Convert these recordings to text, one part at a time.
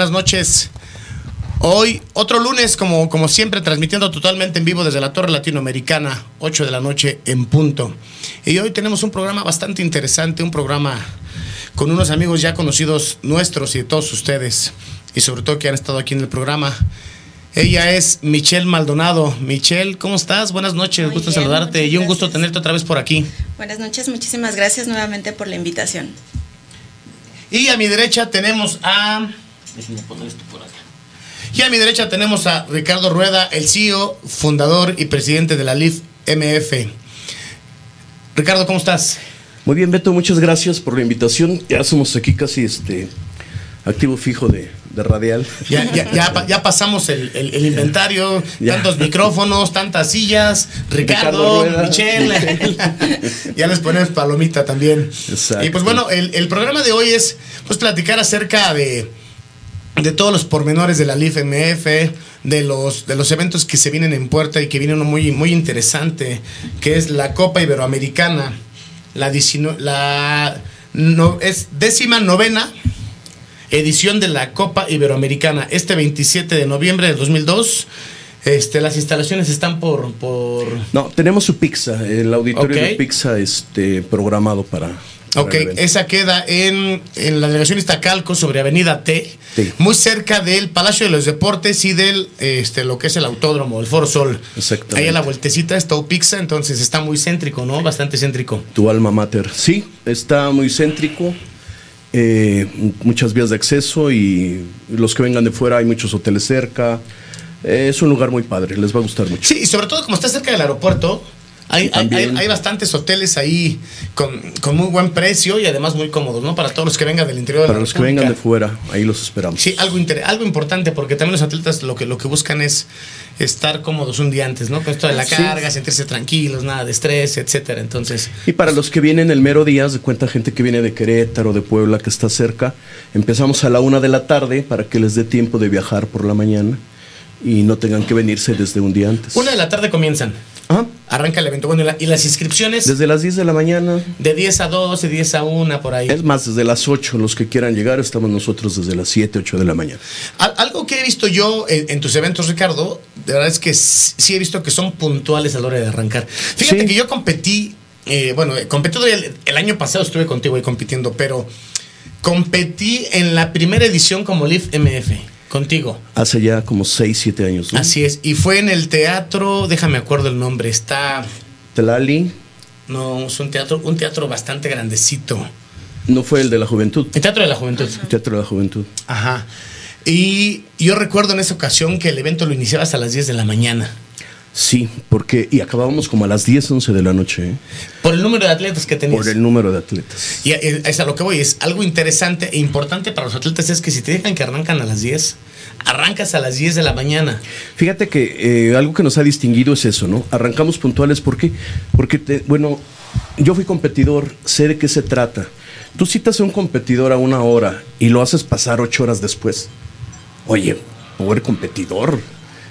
Buenas noches. Hoy, otro lunes, como, como siempre, transmitiendo totalmente en vivo desde la Torre Latinoamericana, 8 de la noche en punto. Y hoy tenemos un programa bastante interesante, un programa con unos amigos ya conocidos nuestros y de todos ustedes, y sobre todo que han estado aquí en el programa. Ella es Michelle Maldonado. Michelle, ¿cómo estás? Buenas noches, Muy gusto bien, saludarte y un gusto gracias. tenerte otra vez por aquí. Buenas noches, muchísimas gracias nuevamente por la invitación. Y a mi derecha tenemos a. Déjenme poner esto por acá. Y a mi derecha tenemos a Ricardo Rueda, el CEO, fundador y presidente de la LIF MF. Ricardo, ¿cómo estás? Muy bien, Beto, muchas gracias por la invitación. Ya somos aquí casi este activo fijo de, de Radial. Ya, ya, ya, pa- ya pasamos el, el- el inventario, Ya. tantos micrófonos, tantas sillas, Ricardo, Ricardo Rueda. Michelle. ya les ponemos palomita también. Exacto. Y pues bueno, el, el programa de hoy es pues platicar acerca de, de todos los pormenores de la LIF MF, de los, de los eventos que se vienen en puerta y que viene uno muy, muy interesante, que es la Copa Iberoamericana, la, la no, es décima novena edición de la Copa Iberoamericana, este 27 de noviembre de 2002. Este, las instalaciones están por, por No, tenemos su pizza, el auditorio de pizza este, programado para. Ok, esa queda en, en la delegación Iztacalco sobre Avenida T, Sí. muy cerca del Palacio de los Deportes y del este lo que es el autódromo, el Foro Sol. Ahí a la vueltecita está Pizza, entonces está muy céntrico, ¿no? Bastante céntrico. Tu alma mater. Sí, está muy céntrico. eh, muchas vías de acceso y los que vengan de fuera hay muchos hoteles cerca. Eh, es un lugar muy padre, les va a gustar mucho. Sí, y sobre todo como está cerca del aeropuerto, hay, hay, También. hay- hay bastantes hoteles ahí con, con muy buen precio y además muy cómodos, ¿no? Para todos los que vengan del interior de Para la los que vengan de fuera, ahí los esperamos. Sí, algo, algo importante, porque también los atletas lo que, lo que buscan es estar cómodos un día antes, ¿no? Con esto de la Sí. carga, sentirse tranquilos, nada de estrés, etcétera. Entonces, Y para los que vienen el mero día, de cuenta gente que viene de Querétaro, de Puebla, que está cerca, empezamos a la una de la tarde para que les dé tiempo de viajar por la mañana y no tengan que venirse desde un día antes. una de la tarde comienzan. Ajá. Arranca el evento. Bueno, y, la- y las inscripciones Desde las 10 de la mañana. de 10 a 12, 10 a 1, por ahí. Es más, desde las 8, los que quieran llegar, estamos nosotros desde las 7, 8 de la mañana. Al- Algo que he visto yo en, en tus eventos, Ricardo, de verdad es que sí he visto que son puntuales a la hora de arrancar. Fíjate Sí. que yo competí, eh, bueno, eh, competí el, el año pasado estuve contigo ahí compitiendo, pero competí en la primera edición como Live MF, contigo. Hace ya como 6, 7 años. ¿no? Así es, y fue en el teatro, déjame acuerdo el nombre, está, Telali no, es un teatro, un teatro bastante grandecito. no fue el de la juventud. El Teatro de la Juventud. Teatro de la Juventud. Ajá. Y yo recuerdo en esa ocasión que el evento lo iniciabas a las 10 de la mañana. Sí, porque. Y acabábamos como a las 10, 11 de la noche, ¿eh? Por el número de atletas que tenías. por el número de atletas. Y es es a lo que voy, es algo interesante e importante para los atletas es que si te dejan que arrancan a las 10, arrancas a las 10 de la mañana. Fíjate que eh, algo que nos ha distinguido es eso, ¿no? Arrancamos puntuales, ¿por qué? Porque, te- bueno, yo fui competidor, sé de qué se trata. Tú citas a un competidor a una hora y lo haces pasar ocho horas después. Oye, pobre competidor,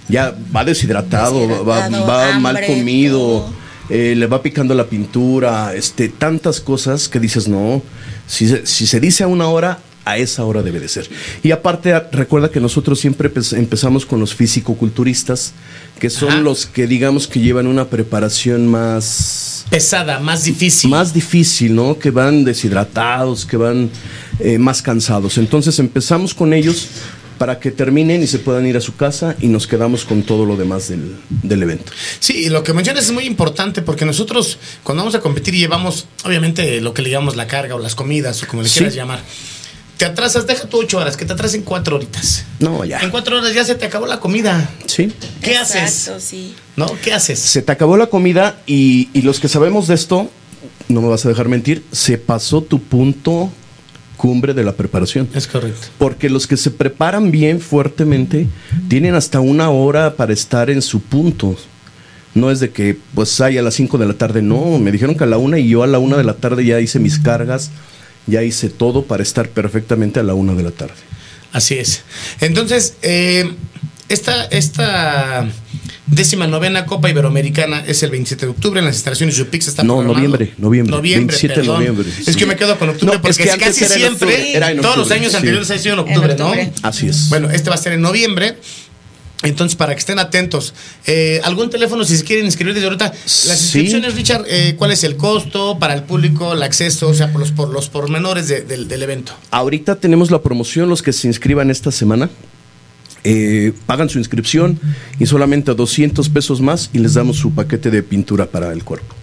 ya va deshidratado, va, Deshidratado, va mal hambre, comido, eh, le va picando la pintura, este, tantas cosas que dices, no, si se, si se dice a una hora, a esa hora debe de ser. Y aparte, a- recuerda que nosotros siempre empe- empezamos con los físico-culturistas, que son Ajá. los que digamos que llevan una preparación más Pesada, más difícil. más difícil, ¿no? Que van deshidratados, que van eh, más cansados. Entonces empezamos con ellos para que terminen y se puedan ir a su casa y nos quedamos con todo lo demás del, del evento. Sí, y lo que mencionas es muy importante porque nosotros cuando vamos a competir y llevamos, obviamente, lo que le llamamos la carga o las comidas o como le Sí. quieras llamar. Te atrasas, deja tú ocho horas, que te atrasen cuatro horitas. No, ya. En cuatro horas ya se te acabó la comida. Sí. ¿Qué Exacto, haces? sí. ¿No? ¿Qué haces? Se te acabó la comida y, y los que sabemos de esto, no me vas a dejar mentir, se pasó tu punto cumbre de la preparación. Es correcto. Porque los que se preparan bien fuertemente tienen hasta una hora para estar en su punto. No es de que, pues, hay a las 5 de la tarde. No, me dijeron que a la una y yo a la una de la tarde ya hice mis cargas, ya hice todo para estar perfectamente a la una de la tarde. Así es. Entonces, eh, esta, esta décima novena Copa Iberoamericana es el 27 de octubre en las instalaciones de Upix. Está No, programado. noviembre, noviembre, Noviembre, 27 de perdón. noviembre, Es sí. que me quedo con octubre No, es porque que casi siempre, octubre, era en todos los años sí. anteriores ha sido en octubre, octubre. ¿no? Así es. Bueno, este va a ser en noviembre. Entonces, para que estén atentos, eh, ¿algún teléfono si se quieren inscribir desde ahorita? Las Sí. inscripciones, Richard, eh, ¿cuál es el costo para el público, el acceso, o sea, por los, por los pormenores de- del, del evento? Ahorita tenemos la promoción, los que se inscriban esta semana. Eh, pagan su inscripción y solamente 200 pesos más y les damos su paquete de pintura para el cuerpo,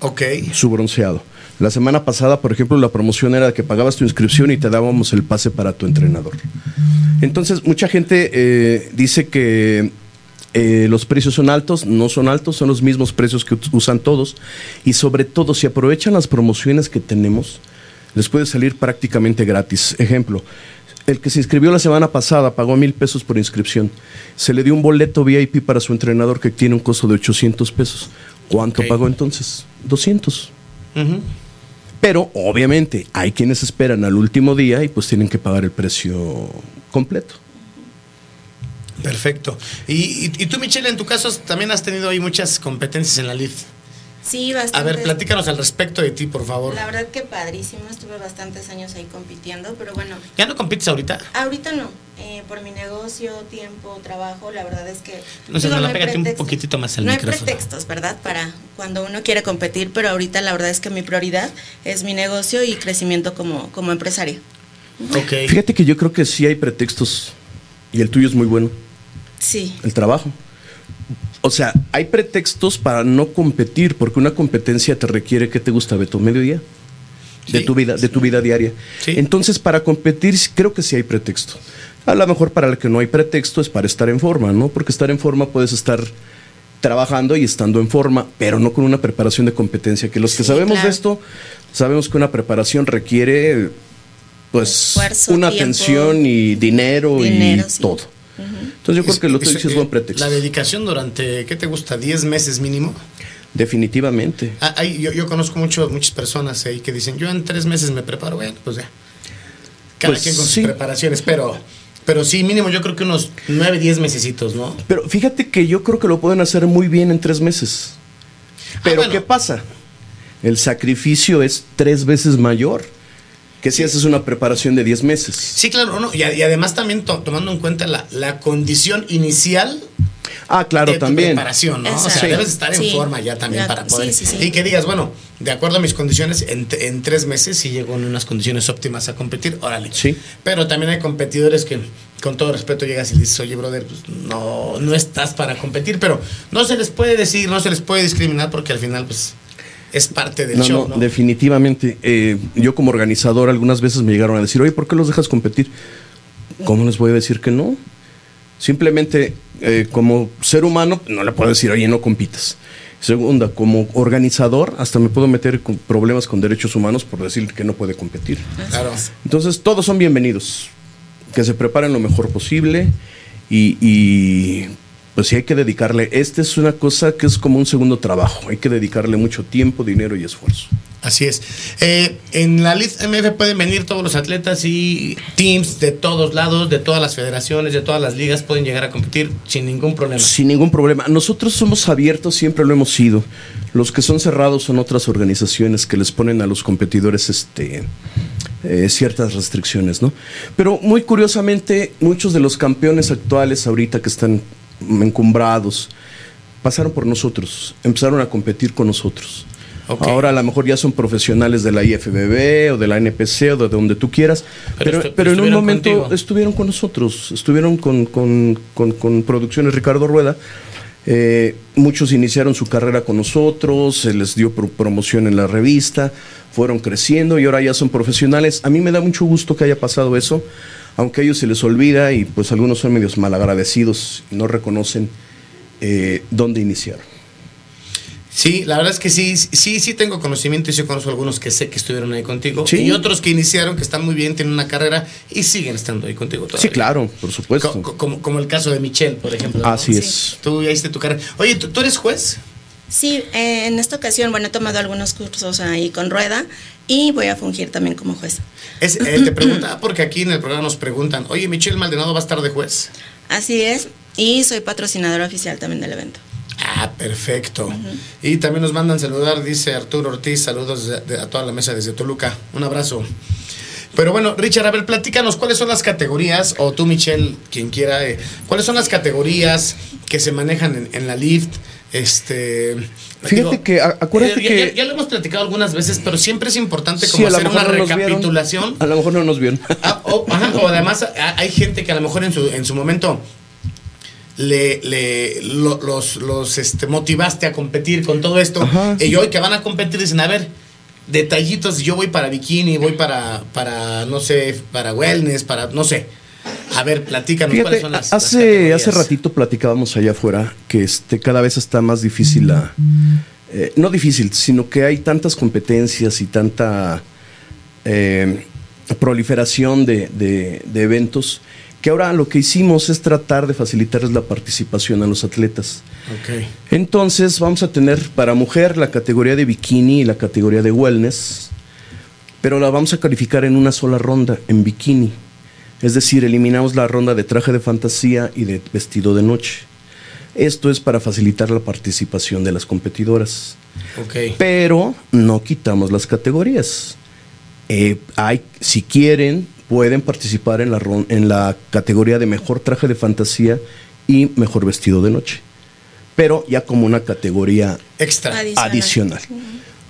Ok. su bronceado. La semana pasada, por ejemplo, la promoción era que pagabas tu inscripción y te dábamos el pase para tu entrenador. Entonces, mucha gente eh, dice que eh, los precios son altos, no son altos, son los mismos precios que usan todos. Y sobre todo, si aprovechan las promociones que tenemos, les puede salir prácticamente gratis. Ejemplo, el que se inscribió la semana pasada pagó mil pesos por inscripción. Se le dio un boleto VIP para su entrenador que tiene un costo de 800 pesos. ¿Cuánto pagó entonces? 200. Ujú. Pero obviamente hay quienes esperan al último día y pues tienen que pagar el precio completo. Perfecto. Y, y, y tú, Michelle, en tu caso también has tenido ahí muchas competencias en la LIF. Sí, bastante. A ver, platícanos al respecto de ti, por favor. La verdad que padrísimo, estuve bastantes años ahí compitiendo, pero bueno, ¿Ya no compites ahorita? ahorita no. eh, por mi negocio, tiempo, trabajo, la verdad es que... No sé, digo, no la hay pégate un poquitito más al No hay pretextos, ¿verdad? Para cuando uno quiere competir, pero ahorita la verdad es que mi prioridad es mi negocio y crecimiento como, como empresaria. Ok. Fíjate que yo creo que sí hay pretextos y el tuyo es muy bueno, Sí, el trabajo. O sea, hay pretextos para no competir porque una competencia te requiere que te gusta Beto mediodía de Sí. tu vida, de tu vida diaria. Sí. Entonces, para competir sí creo que sí hay pretexto. A lo mejor para el que no hay pretexto es para estar en forma, ¿no? Porque estar en forma puedes estar trabajando y estando en forma, pero no con una preparación de competencia. Que los que Sí, sabemos claro. de esto, sabemos que una preparación requiere pues Esfuerzo, una tiempo, atención y dinero, dinero, y Entonces yo creo que lo tuyo sí es buen eh, pretexto. La dedicación durante, ¿qué te gusta? ¿10 meses mínimo? Definitivamente. Ah, hay- yo, yo conozco mucho, muchas personas ahí que dicen, yo en tres meses me preparo. Bueno, pues ya. Cada Pues quien con sí. sus preparaciones, pero, pero sí, mínimo yo creo que unos 9, 10 mesecitos, ¿no? Pero fíjate que yo creo que lo pueden hacer muy bien en tres meses. Pero Ah, bueno. ¿qué pasa? El sacrificio es tres veces mayor que si haces una preparación de 10 meses. Sí, claro, no. Y, además también to- tomando en cuenta la, la condición inicial Ah, claro, de tu también. preparación, ¿no? O sea, debes estar en Sí. forma ya también Ya, para poder. sí, sí. Y que digas, bueno, de acuerdo a mis condiciones, en, en tres meses sí llego en unas condiciones óptimas a competir, órale. Sí. Pero también hay competidores que, con todo respeto, llegas y dices, oye, brother, pues, no, no estás para competir, pero no se les puede decir, no se les puede discriminar porque al final, pues, es parte del No, show, no, ¿no? definitivamente. Eh, yo como organizador algunas veces me llegaron a decir, oye, ¿por qué los dejas competir? ¿Cómo les voy a decir que no? Simplemente eh, como ser humano no le puedo decir, oye, no compitas. Segunda, como organizador hasta me puedo meter con problemas con derechos humanos por decir que no puede competir. Claro. Entonces todos son bienvenidos. Que se preparen lo mejor posible y, y, pues sí hay que dedicarle. Esta es una cosa que es como un segundo trabajo. Hay que dedicarle mucho tiempo, dinero y esfuerzo. Así es. Eh, en la Lid MF pueden venir todos los atletas y teams de todos lados, de todas las federaciones, de todas las ligas, pueden llegar a competir sin ningún problema. Sin ningún problema. Nosotros somos abiertos, siempre lo hemos sido. Los que son cerrados son otras organizaciones que les ponen a los competidores este, eh, ciertas restricciones, ¿no? Pero muy curiosamente, muchos de los campeones actuales ahorita que están encumbrados pasaron por nosotros, empezaron a competir con nosotros. Ahora a lo mejor ya son profesionales de la IFBB o de la NPC o de donde tú quieras. Pero Pero, en un momento contigo. estuvieron con nosotros, estuvieron con, con- con- con Producciones Ricardo Rueda. Eh, muchos iniciaron su carrera con nosotros, se les dio pro- promoción en la revista, fueron creciendo y ahora ya son profesionales. A mí me da mucho gusto que haya pasado eso, aunque a ellos se les olvida y pues algunos son medios malagradecidos y no reconocen eh, dónde iniciaron. Sí, la verdad es que sí, sí, sí tengo conocimiento y sí conozco algunos que sé que estuvieron ahí contigo. Sí. Y otros que iniciaron, que están muy bien, tienen una carrera y siguen estando ahí contigo todavía. Sí, claro, por supuesto. Co- co- como, como el caso de Michelle, por ejemplo. Así Sí. es. Tú ya hiciste tu carrera. Oye, ¿tú, tú eres juez? Sí, eh, en esta ocasión, bueno, he tomado algunos cursos ahí con Rueda y voy a fungir también como juez. Es, eh, te preguntaba porque aquí en el programa nos preguntan, oye, Michelle Maldonado va a estar de juez. Así es, y soy patrocinadora oficial también del evento. Ah, perfecto. Y también nos mandan saludar, dice Arturo Ortiz, saludos de- de- a toda la mesa desde Toluca. Un abrazo. Pero bueno, Richard, a ver, platícanos cuáles son las categorías, o tú, Michelle, quien quiera, eh, cuáles son las categorías que se manejan en, en la lift. Este. Fíjate que, acuérdate ya, que- Ya, ya lo hemos platicado algunas veces, pero siempre es importante como hacer una no recapitulación. A lo mejor no nos vieron. Ah, o, ajá, o además a- hay gente que a lo mejor en su, en su momento le, le lo- los, los este, motivaste a competir con todo esto. Ajá. Y hoy que van a competir dicen, a ver, detallitos, yo voy para bikini, voy para, para no sé, para wellness, para, no sé. A ver, platícanos Fíjate, cuáles son las, hace, hace ratito platicábamos allá afuera que este, cada vez está más difícil la... eh, no difícil, sino que hay tantas competencias y tanta eh, proliferación de, de- de eventos que ahora lo que hicimos es tratar de facilitarles la participación a los atletas. Ok. Entonces vamos a tener para mujer la categoría de bikini y la categoría de wellness, pero la vamos a calificar en una sola ronda, en bikini. Es decir, eliminamos la ronda de traje de fantasía y de vestido de noche. Esto es para facilitar la participación de las competidoras. Ok. Pero no quitamos las categorías. Eh, hay, si quieren, pueden participar en la, ron- en la categoría de mejor traje de fantasía y mejor vestido de noche. Pero ya como una categoría Extra. Adicional. adicional.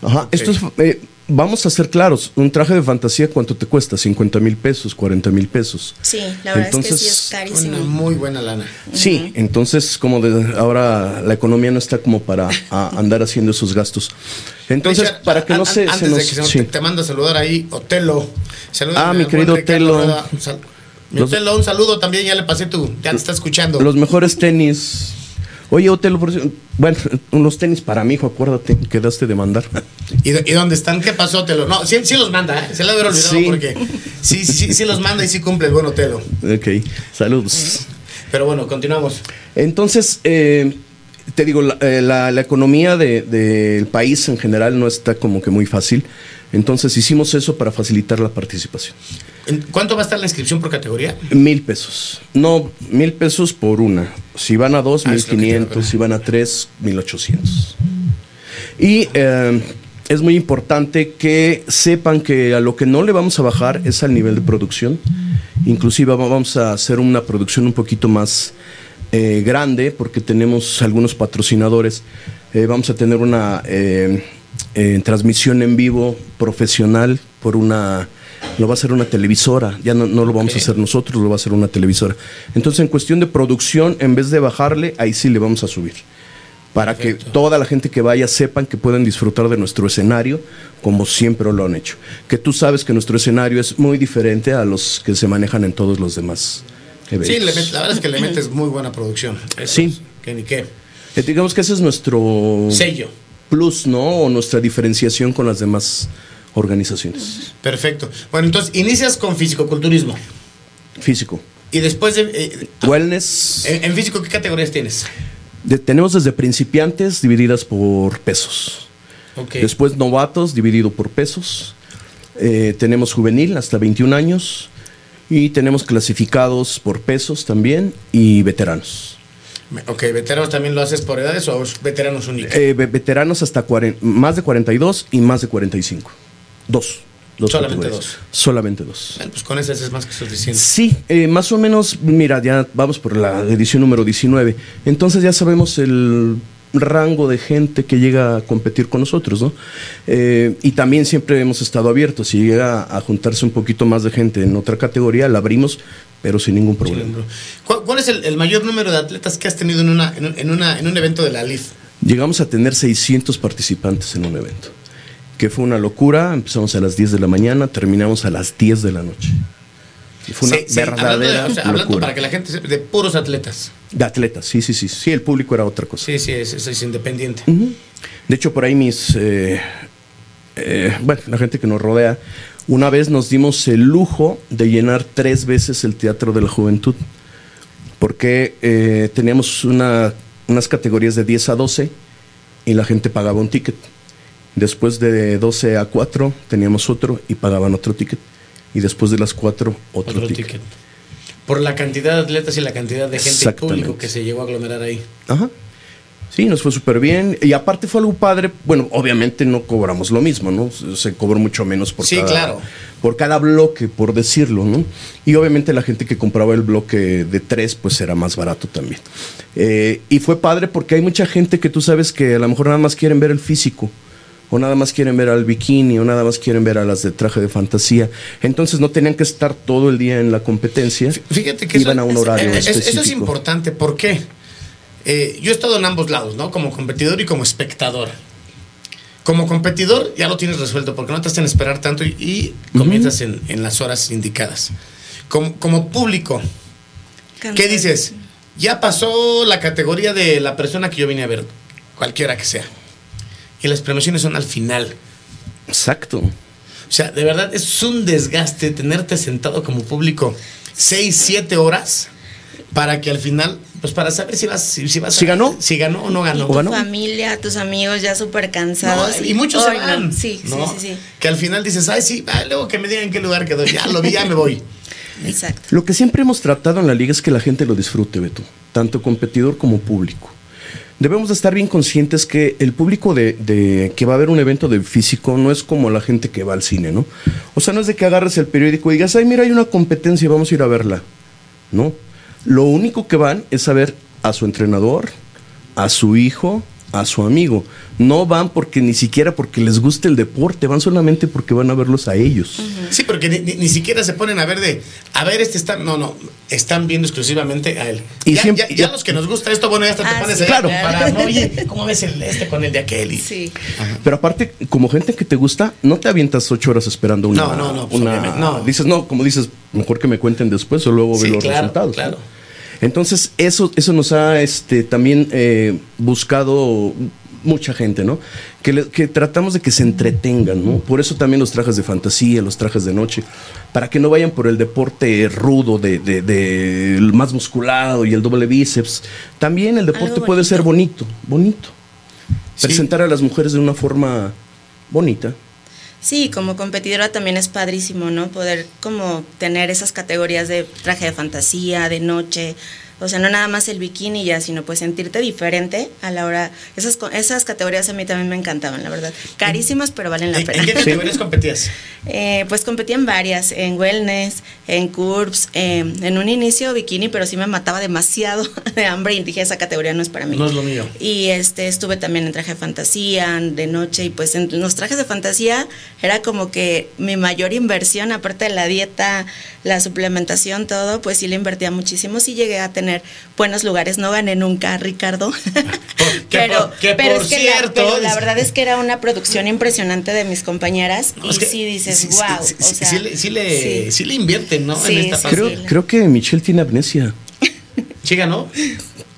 Ajá. Esto es, eh, vamos a ser claros, un traje de fantasía, ¿cuánto te cuesta? 50 mil pesos, 40 mil pesos. Sí, la verdad es que sí Entonces, es carísimo. Una muy buena lana. Sí, entonces como de, ahora la economía no está como para a- andar haciendo esos gastos. Entonces, Richard, para que no se, antes se nos... de que se nos- sí. te, te mando a saludar ahí, Otelo. Ah, mi querido Otelo. Otelo, un saludo también, ya le pasé tu, ya te está escuchando. Los mejores tenis. Oye, Otelo, bueno, unos tenis para mi hijo, acuérdate, quedaste de mandar. ¿Y, dónde están? ¿Qué pasó, Otelo? No, sí, sí los manda, ¿eh? Se lo hubiera olvidado Sí. porque sí, sí, sí, sí los manda y sí cumple el buen Otelo. ok, saludos. Pero bueno, continuamos. Entonces, eh, te digo, la, eh, la- la economía de- del país en general no está como que muy fácil. Entonces hicimos eso para facilitar la participación. ¿En- ¿Cuánto va a estar la inscripción por categoría? Mil pesos. No, mil pesos por una. Si van a dos, Ah, mil quinientos. Si van a tres, mil ochocientos. Y eh, es muy importante que sepan que a lo que no le vamos a bajar es al nivel de producción. Inclusive va- vamos a hacer una producción un poquito más eh, grande porque tenemos algunos patrocinadores. Eh, vamos a tener una eh, eh, transmisión en vivo profesional por una... Lo va a hacer una televisora, ya no, no lo vamos a hacer nosotros, lo va a hacer una televisora. Entonces, en cuestión de producción, en vez de bajarle, ahí sí le vamos a subir para Perfecto. que toda la gente que vaya sepan que pueden disfrutar de nuestro escenario como siempre lo han hecho. Que tú sabes que nuestro escenario es muy diferente a los que se manejan en todos los demás eventos. Sí, met- la verdad es que le metes muy buena producción. Sí. Que ni qué. Eh, digamos que ese es nuestro Sello. plus, ¿no? O nuestra diferenciación con las demás organizaciones. Perfecto. Bueno, entonces inicias con fisicoculturismo. Físico. Y después de. eh, Wellness. en, en físico, ¿qué categorías tienes? de- tenemos desde principiantes divididas por pesos. Ok. Después novatos dividido por pesos. Eh, tenemos juvenil hasta 21 años. Y tenemos clasificados por pesos también y veteranos. Ok, veteranos también lo haces por edades o veteranos únicos. Eh, ve- veteranos hasta más de 42 y más de 45. Dos. dos Solamente dos. Solamente dos. Bueno, pues con esas es más que suficiente. Sí, eh, más o menos, mira, ya vamos por la edición número 19. Entonces ya sabemos el rango de gente que llega a competir con nosotros, ¿no? Eh, y también siempre hemos estado abiertos. Si llega a juntarse un poquito más de gente en otra categoría, la abrimos, pero sin ningún problema. ¿Cuál, cuál es el, el mayor número de atletas que has tenido en, una, en, un- en una, en un evento de la LIF? Llegamos a tener 600 participantes en un evento, que fue una locura. Empezamos a las 10 de la mañana, terminamos a las 10 de la noche. Fue una Sí, sí, hablando, de- verdadera o sea, hablando locura. para que la gente sepa, de puros atletas. De atletas, sí, sí, sí. Sí, el público era otra cosa. Sí, sí, es, es- es independiente. De hecho, por ahí mis. eh, eh, bueno, la gente que nos rodea. Una vez nos dimos el lujo de llenar tres veces el Teatro de la Juventud. Porque eh, teníamos una- unas categorías de 10 a 12 y la gente pagaba un ticket. Después de 12 a 4 teníamos otro y pagaban otro ticket. Y después de las 4 otro, Otro ticket. ticket. Por la cantidad de atletas y la cantidad de gente y público que se llegó a aglomerar ahí. Ajá. Sí, nos fue súper bien. Y aparte fue algo padre. Bueno, obviamente no cobramos lo mismo, ¿no? Se- Se cobró mucho menos por, Sí, cada, claro. por cada bloque, por decirlo, ¿no? Y obviamente la gente que compraba el bloque de tres, pues era más barato también. Eh, y fue padre porque hay mucha gente que tú sabes que a lo mejor nada más quieren ver el físico. O nada más quieren ver al bikini, o nada más quieren ver a las de traje de fantasía. Entonces no tenían que estar todo el día en la competencia. Fíjate que iban eso, a un es- horario es- eso es importante. ¿Por qué? Eh, yo he estado en ambos lados, ¿no? Como competidor y como espectador. Como competidor ya lo tienes resuelto porque no te hacen esperar tanto y, y comienzas en, en las horas indicadas. Como, como público, ¿qué dices? Ya pasó la categoría de la persona que yo vine a ver, cualquiera que sea. Y las premiaciones son al final. Exacto. O sea, de verdad es un desgaste tenerte sentado como público 6, 7 horas para que al final, pues para saber si vas, si, si vas Si a- ganó. si ganó o no Y ganó. tu ganó? familia, tus amigos ya súper cansados. No, y muchos se van. Sí, ¿no? sí, sí, sí. Que al final dices, ay, sí, ah, luego que me digan en qué lugar quedó. Ya lo vi, ya me voy. Exacto. Lo que siempre hemos tratado en la liga es que la gente lo disfrute, Beto, tanto competidor como público. Debemos de estar bien conscientes que el público de, de- que va a ver un evento de físico no es como la gente que va al cine, ¿no? O sea, no es de que agarres el periódico y digas, ay, mira, hay una competencia, vamos a ir a verla. No. Lo único que van es a ver a su entrenador, a su hijo, a su amigo. No van porque ni siquiera porque les guste el deporte, van solamente porque van a verlos a ellos. Sí, porque ni, ni- ni siquiera se ponen a ver de, a ver, este está, no, no, están viendo exclusivamente a él. Y ya, siempre- ya- ya ya- los que nos gusta esto, bueno, ya hasta te Ah, pones sí, claro. para, no, oye, ¿cómo ves el este con el de aquel? Y- Sí. Pero aparte, como gente que te gusta, no te avientas ocho horas esperando una. No, no, no, pues, una- no. Dices, no, como dices, mejor que me cuenten después o luego Sí, ver los claro, resultados. claro. ¿no? Entonces, eso, eso nos ha este, también eh, buscado mucha gente, ¿no? Que, le- que tratamos de que se entretengan, ¿no? Por eso también los trajes de fantasía, los trajes de noche, para que no vayan por el deporte rudo, de, de- de el más musculado y el doble bíceps. También el deporte puede ser bonito. bonito, bonito. Sí. Presentar a las mujeres de una forma bonita. Sí, como competidora también es padrísimo, ¿no? Poder como tener esas categorías de traje de fantasía, de noche, o sea, no nada más el bikini ya, sino pues sentirte diferente a la hora. Esas, esas categorías a mí también me encantaban, la verdad. Carísimas, pero valen la ¿En, pena. en qué categorías competías? Eh, pues competí en varias, en wellness, en curves, eh, en un inicio bikini, pero sí me mataba demasiado de hambre y dije, esa categoría no es para mí. No es lo mío. Y este estuve también en traje de fantasía, de noche, y pues en los trajes de fantasía era como que mi mayor inversión, aparte de la dieta, la suplementación, todo, pues sí le invertía muchísimo, sí llegué a tener buenos lugares, no gané nunca, Ricardo. que pero por- que pero por es que cierto, la, pero la dice- verdad es que era una producción impresionante de mis compañeras No, y es que sí dices, sí, wow. sí, o sea, sí le, sí le, sí. sí le invierten, ¿no? Sí, en esta. Creo, creo que Michelle tiene amnesia. Sí ganó.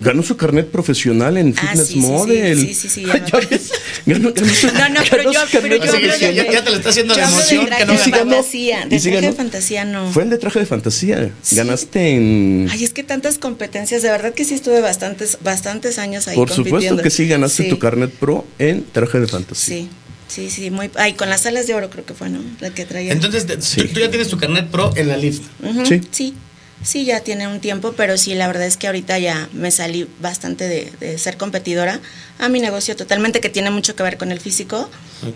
Ganó su carnet profesional en Ah, Fitness sí, sí, sí, Model. sí, sí, sí, ganó- ganó su- No, no, ganó pero yo, pero yo ya- de, te lo está haciendo de hablo emoción, traje que no de ganó. fantasía, de ¿Y sí traje de ganó? fantasía no. Fue el de traje de fantasía. Sí. Ganaste en. Ay, es que tantas competencias, de verdad que sí estuve bastantes, bastantes años ahí Por supuesto compitiendo. que sí, ganaste Sí, tu carnet pro en traje de fantasía. Sí, sí, sí, muy, ay, con las alas de oro creo que fue, ¿no? La que traía. Entonces, de- Sí. tú, tú ya tienes tu carnet pro en la lift. Sí. sí. Sí, ya tiene un tiempo, pero sí, la verdad es que ahorita ya me salí bastante de, de ser competidora a mi negocio totalmente, que tiene mucho que ver con el físico,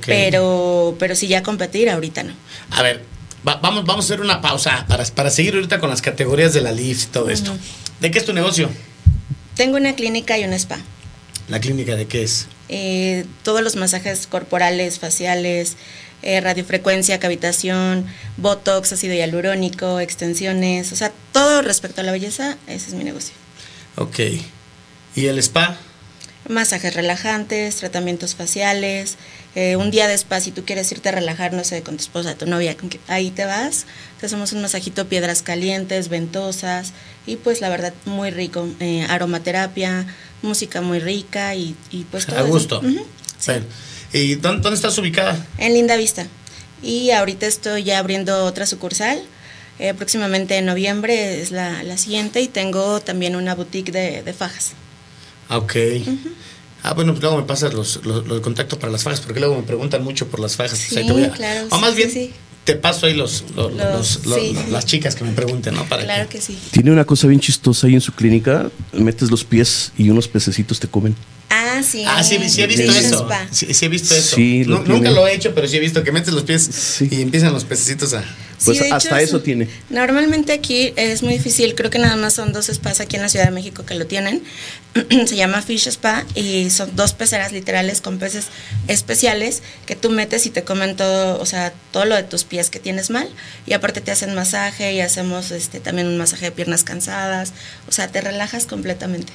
pero, pero sí ya competir ahorita no. A ver, va- vamos, vamos a hacer una pausa para, para seguir ahorita con las categorías de la lift y todo esto. ¿De qué es tu negocio? Tengo una clínica y un spa. ¿La clínica de qué es? Eh, todos los masajes corporales, faciales, eh, radiofrecuencia, cavitación, botox, ácido hialurónico, extensiones, o sea, todo respecto a la belleza, ese es mi negocio. Ok. ¿Y el spa? Masajes relajantes, tratamientos faciales, eh, un día de spa, si tú quieres irte a relajar, no sé, con tu esposa, tu novia, con que- ahí te vas, te hacemos un masajito, piedras calientes, ventosas, y pues la verdad, muy rico, eh, aromaterapia, música muy rica y, y pues todo a gusto. Sí. Bueno, ¿Y dónde, dónde estás ubicada? En Linda Vista. Y ahorita estoy ya abriendo otra sucursal. Eh, próximamente en noviembre es la, la siguiente y tengo también una boutique de, de fajas. Ah, Ok. Ah, bueno, pues luego me pasas los, los, los contactos para las fajas, porque luego me preguntan mucho por las fajas. Sí, a- claro, O más sí, bien, sí. Te paso ahí los, los- Los- los- los- sí. las chicas que me pregunten, ¿no? Para Claro que sí. Tiene una cosa bien chistosa ahí en su clínica. Metes los pies y unos pececitos te comen. Ah, sí. Ah, sí, sí he visto eso. Sí, sí he visto eso. Lo tiene. nunca lo he hecho, pero sí he visto que metes los pies Sí. y empiezan los pececitos a... Pues Sí, hecho, hasta es- eso tiene. Normalmente aquí es muy difícil, creo que nada más son dos spas aquí en la Ciudad de México que lo tienen. Se llama Fish Spa y son dos peceras literales con peces especiales que tú metes y te comen todo, o sea, todo lo de tus pies que tienes mal. Y aparte te hacen masaje y hacemos este también un masaje de piernas cansadas. O sea, te relajas completamente.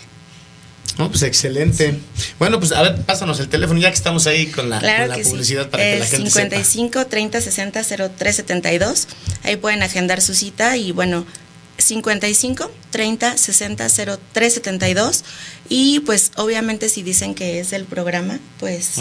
No, pues excelente. Bueno, pues a ver, pásanos el teléfono ya que estamos ahí con la, Claro con la publicidad sí. para que la gente 55 30 60 03 72. Ahí pueden agendar su cita y bueno, 55 30 60 03 72. Y pues obviamente si dicen que es del programa, pues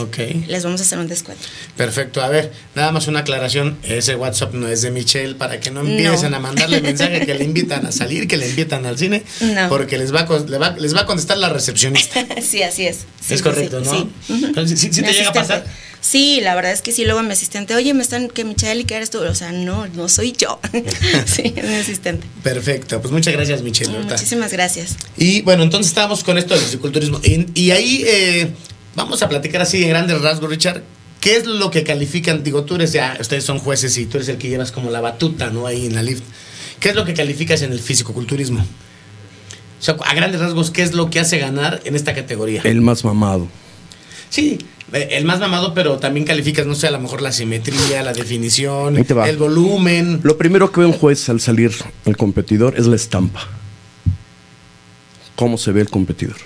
les vamos a hacer un descuento. Perfecto. A ver, nada más una aclaración. Ese WhatsApp no es de Michelle para que no empiecen No. a mandarle mensaje que le invitan a salir, que le invitan al cine, No. porque les va, a, va- les va a contestar la recepcionista. sí, así es. Sí, es correcto, sí, ¿no? Sí. Sí- sí- te llega a pasar. Sí, la verdad es que sí, luego mi asistente, oye, me están, que Michelle y que eres tú. O sea, no, no soy yo. sí, es mi asistente. Perfecto. Pues muchas gracias, Michelle. ahorita. Muchísimas gracias. Y bueno, entonces estábamos con esto del fisiculturismo. Y, y ahí eh, vamos a platicar así en grandes rasgos, Richard. ¿Qué es lo que califican? Digo, tú eres ya, ustedes son jueces y tú eres el que llevas como la batuta, ¿no? Ahí en la lift. ¿Qué es lo que calificas en el fisicoculturismo? O sea, a grandes rasgos, ¿qué es lo que hace ganar en esta categoría? El más mamado. Sí, el más mamado, pero también calificas, no sé, a lo mejor la simetría, la definición, el volumen. Lo primero que ve un juez al salir al competidor es la estampa. Cómo se ve el competidor.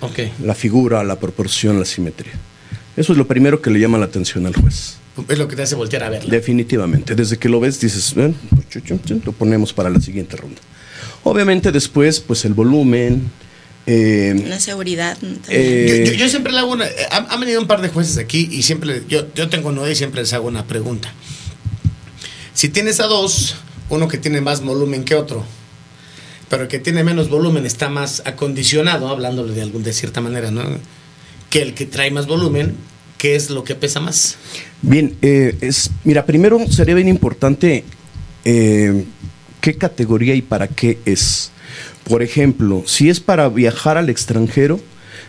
Ok. La figura, la proporción, la simetría. Eso es lo primero que le llama la atención al juez. Es lo que te hace voltear a verlo. Definitivamente. Desde que lo ves dices, lo ponemos para la siguiente ronda. Obviamente después, pues el volumen. Eh, Una seguridad. también. Eh, Yo, yo- yo siempre le hago una. eh, Han, han venido un par de jueces aquí y siempre. Yo, yo tengo nueve y siempre les hago una pregunta. Si tienes a dos, uno que tiene más volumen que otro, pero el que tiene menos volumen está más acondicionado, hablándole de, algún, de cierta manera, ¿no? Que el que trae más volumen, ¿qué es lo que pesa más? Bien, eh, es, mira, primero sería bien importante eh, qué categoría y para qué es. Por ejemplo, si es para viajar al extranjero,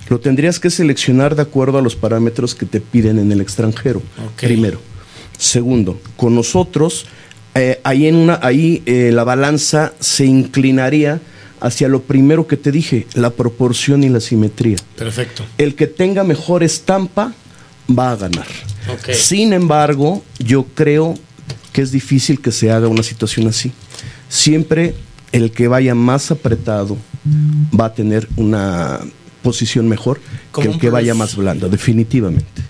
lo tendrías que seleccionar de acuerdo a los parámetros que te piden en el extranjero. Primero. Segundo, con nosotros, eh, ahí, en una, ahí eh, la balanza se inclinaría hacia lo primero que te dije, la proporción y la simetría Perfecto. el que tenga mejor estampa va a ganar. Sin embargo, yo creo que es difícil que se haga una situación así. Siempre el que vaya más apretado va a tener una posición mejor que el que vaya más blanda, definitivamente.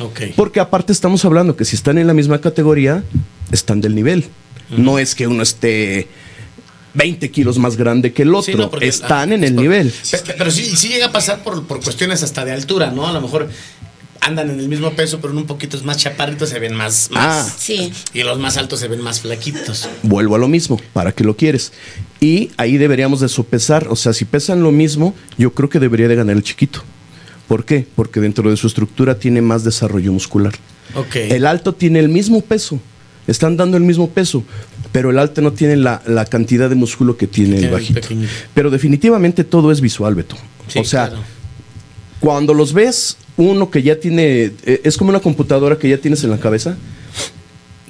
Ok. Porque aparte estamos hablando que si están en la misma categoría, están del nivel. No es que uno esté 20 kilos más grande que el otro, Sí, no, porque- están ah, en el por- nivel. Pe- pe- Pero sí, sí llega a pasar por, por cuestiones hasta de altura, ¿no? A lo mejor andan en el mismo peso, pero en un poquito más chaparritos se ven más. más Ah. Sí. Y los más altos se ven más flaquitos. Vuelvo a lo mismo, ¿para qué lo quieres? Y ahí deberíamos de sopesar, o sea, si pesan lo mismo, yo creo que debería de ganar el chiquito. ¿Por qué? Porque dentro de su estructura tiene más desarrollo muscular. Ok. El alto tiene el mismo peso, están dando el mismo peso, pero el alto no tiene la, la cantidad de músculo que tiene el bajito. Pero definitivamente todo es visual, Beto. Sí, o sea, claro. Cuando los ves, uno que ya tiene, eh, es como una computadora que ya tienes en la cabeza,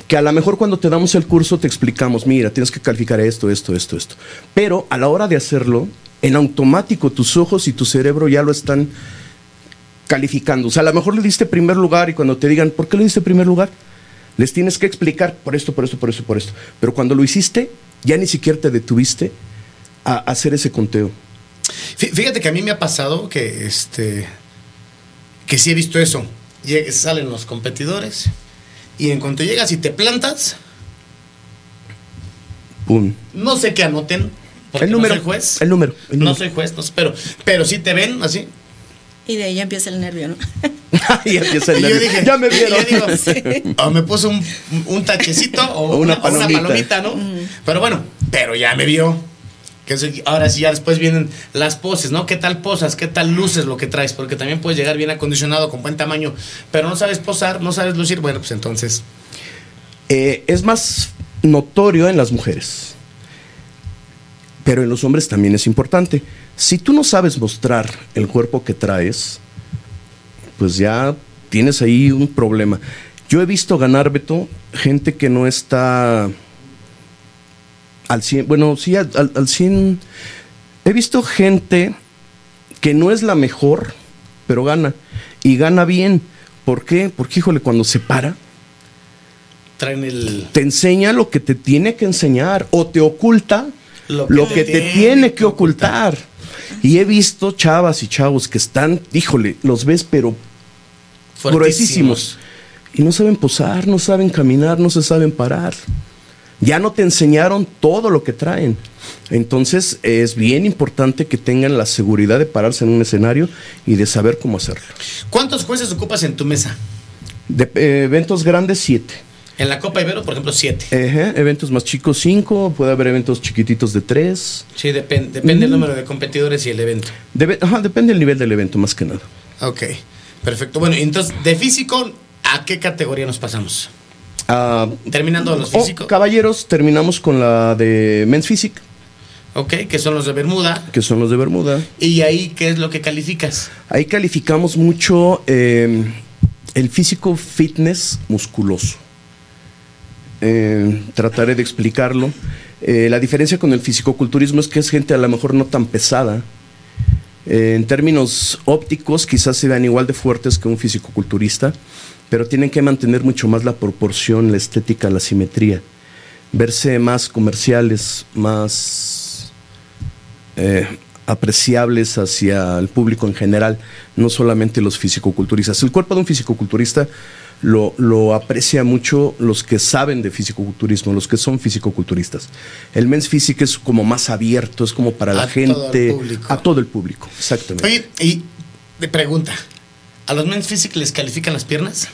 que a lo mejor cuando te damos el curso te explicamos, mira, tienes que calificar esto, esto, esto, esto. Pero a la hora de hacerlo, en automático tus ojos y tu cerebro ya lo están calificando. O sea, a lo mejor le diste primer lugar y cuando te digan, ¿por qué le diste primer lugar? Les tienes que explicar por esto, por esto, por esto, por esto. Pero cuando lo hiciste, ya ni siquiera te detuviste a hacer ese conteo. Fíjate que a mí me ha pasado que este que sí he visto eso. salen los competidores y en cuanto llegas y te plantas, ¡pum! No sé qué anoten. El número. No soy juez. El número. no soy juez, no pero, pero sí te ven así. Y de ahí ya empieza el nervio, ¿no? y empieza el nervio. Dije, ya me vieron. O me puso un, un tachecito o, una, palomita. ¿no? Pero bueno, pero ya me vio. Que ahora sí, ya después vienen las poses, ¿no? ¿Qué tal posas? ¿Qué tal luces lo que traes? Porque también puedes llegar bien acondicionado, con buen tamaño, pero no sabes posar, no sabes lucir. Bueno, pues entonces. Eh, es más notorio en las mujeres, pero en los hombres también es importante. Si tú no sabes mostrar el cuerpo que traes, pues ya tienes ahí un problema. Yo he visto ganar, Beto, gente que no está al 100, bueno, sí, al, al 100. He visto gente que no es la mejor, pero gana. Y gana bien. ¿Por qué? Porque, híjole, cuando se para, traen el. Te enseña lo que te tiene que enseñar o te oculta lo que, te, tiene, que ocultar. Y he visto chavas y chavos que están, híjole, los ves, pero gruesísimos. Y no saben posar, no saben caminar, no se saben parar. Ya no te enseñaron todo lo que traen. Entonces es bien importante que tengan la seguridad de pararse en un escenario y de saber cómo hacerlo. ¿Cuántos jueces ocupas en tu mesa? De eh, eventos grandes, siete. En la Copa Ibero, por ejemplo, siete. eventos más chicos, cinco. Puede haber eventos chiquititos de tres. Sí, depende depende el número de competidores y el evento. depende del nivel del evento, más que nada. Ok, perfecto. Bueno, entonces, de físico, ¿a qué categoría nos pasamos? Ah, Terminando los oh, físicos. caballeros, terminamos con la de Men's Physique. Ok, que son los de Bermuda. Que son los de Bermuda. ¿Y ahí qué es lo que calificas? Ahí calificamos mucho eh, el físico fitness musculoso. Eh, trataré de explicarlo. Eh, la diferencia con el fisicoculturismo es que es gente a lo mejor no tan pesada. Eh, en términos ópticos, quizás se vean igual de fuertes que un fisicoculturista, pero tienen que mantener mucho más la proporción, la estética, la simetría. Verse más comerciales, más apreciables hacia el público en general, no solamente los fisicoculturistas. El cuerpo de un fisicoculturista lo, aprecia mucho los que saben de fisicoculturismo, los que son fisicoculturistas. El Men's Physique es como más abierto, es como para la gente, a todo el público, exactamente. Oye, y de pregunta, ¿a los Men's Physique les califican las piernas?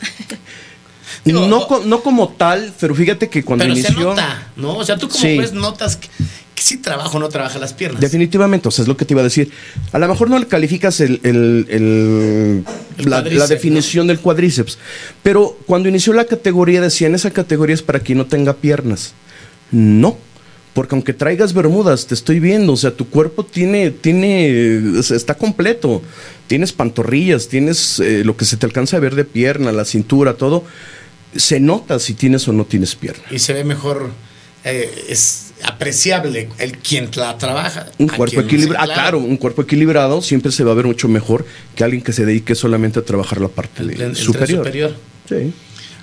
no, no como tal, pero fíjate que cuando pero inició... Se nota, ¿no? O sea, tú como ves notas que, sí trabaja o no trabaja las piernas. Definitivamente, o sea, es lo que te iba a decir. A lo mejor no le calificas el, la, definición del cuádriceps, pero cuando inició la categoría decían, esa categoría es para quien no tenga piernas. No, porque aunque traigas bermudas, te estoy viendo, o sea, tu cuerpo tiene, tiene, está completo. Tienes pantorrillas, tienes eh, lo que se te alcanza a ver de pierna, la cintura, todo. Se nota si tienes o no tienes pierna. Y se ve mejor, eh, es apreciable el quien la trabaja. Un cuerpo equilibrado, ah, claro, un cuerpo equilibrado siempre se va a ver mucho mejor que alguien que se dedique solamente a trabajar la parte superior. superior. Sí.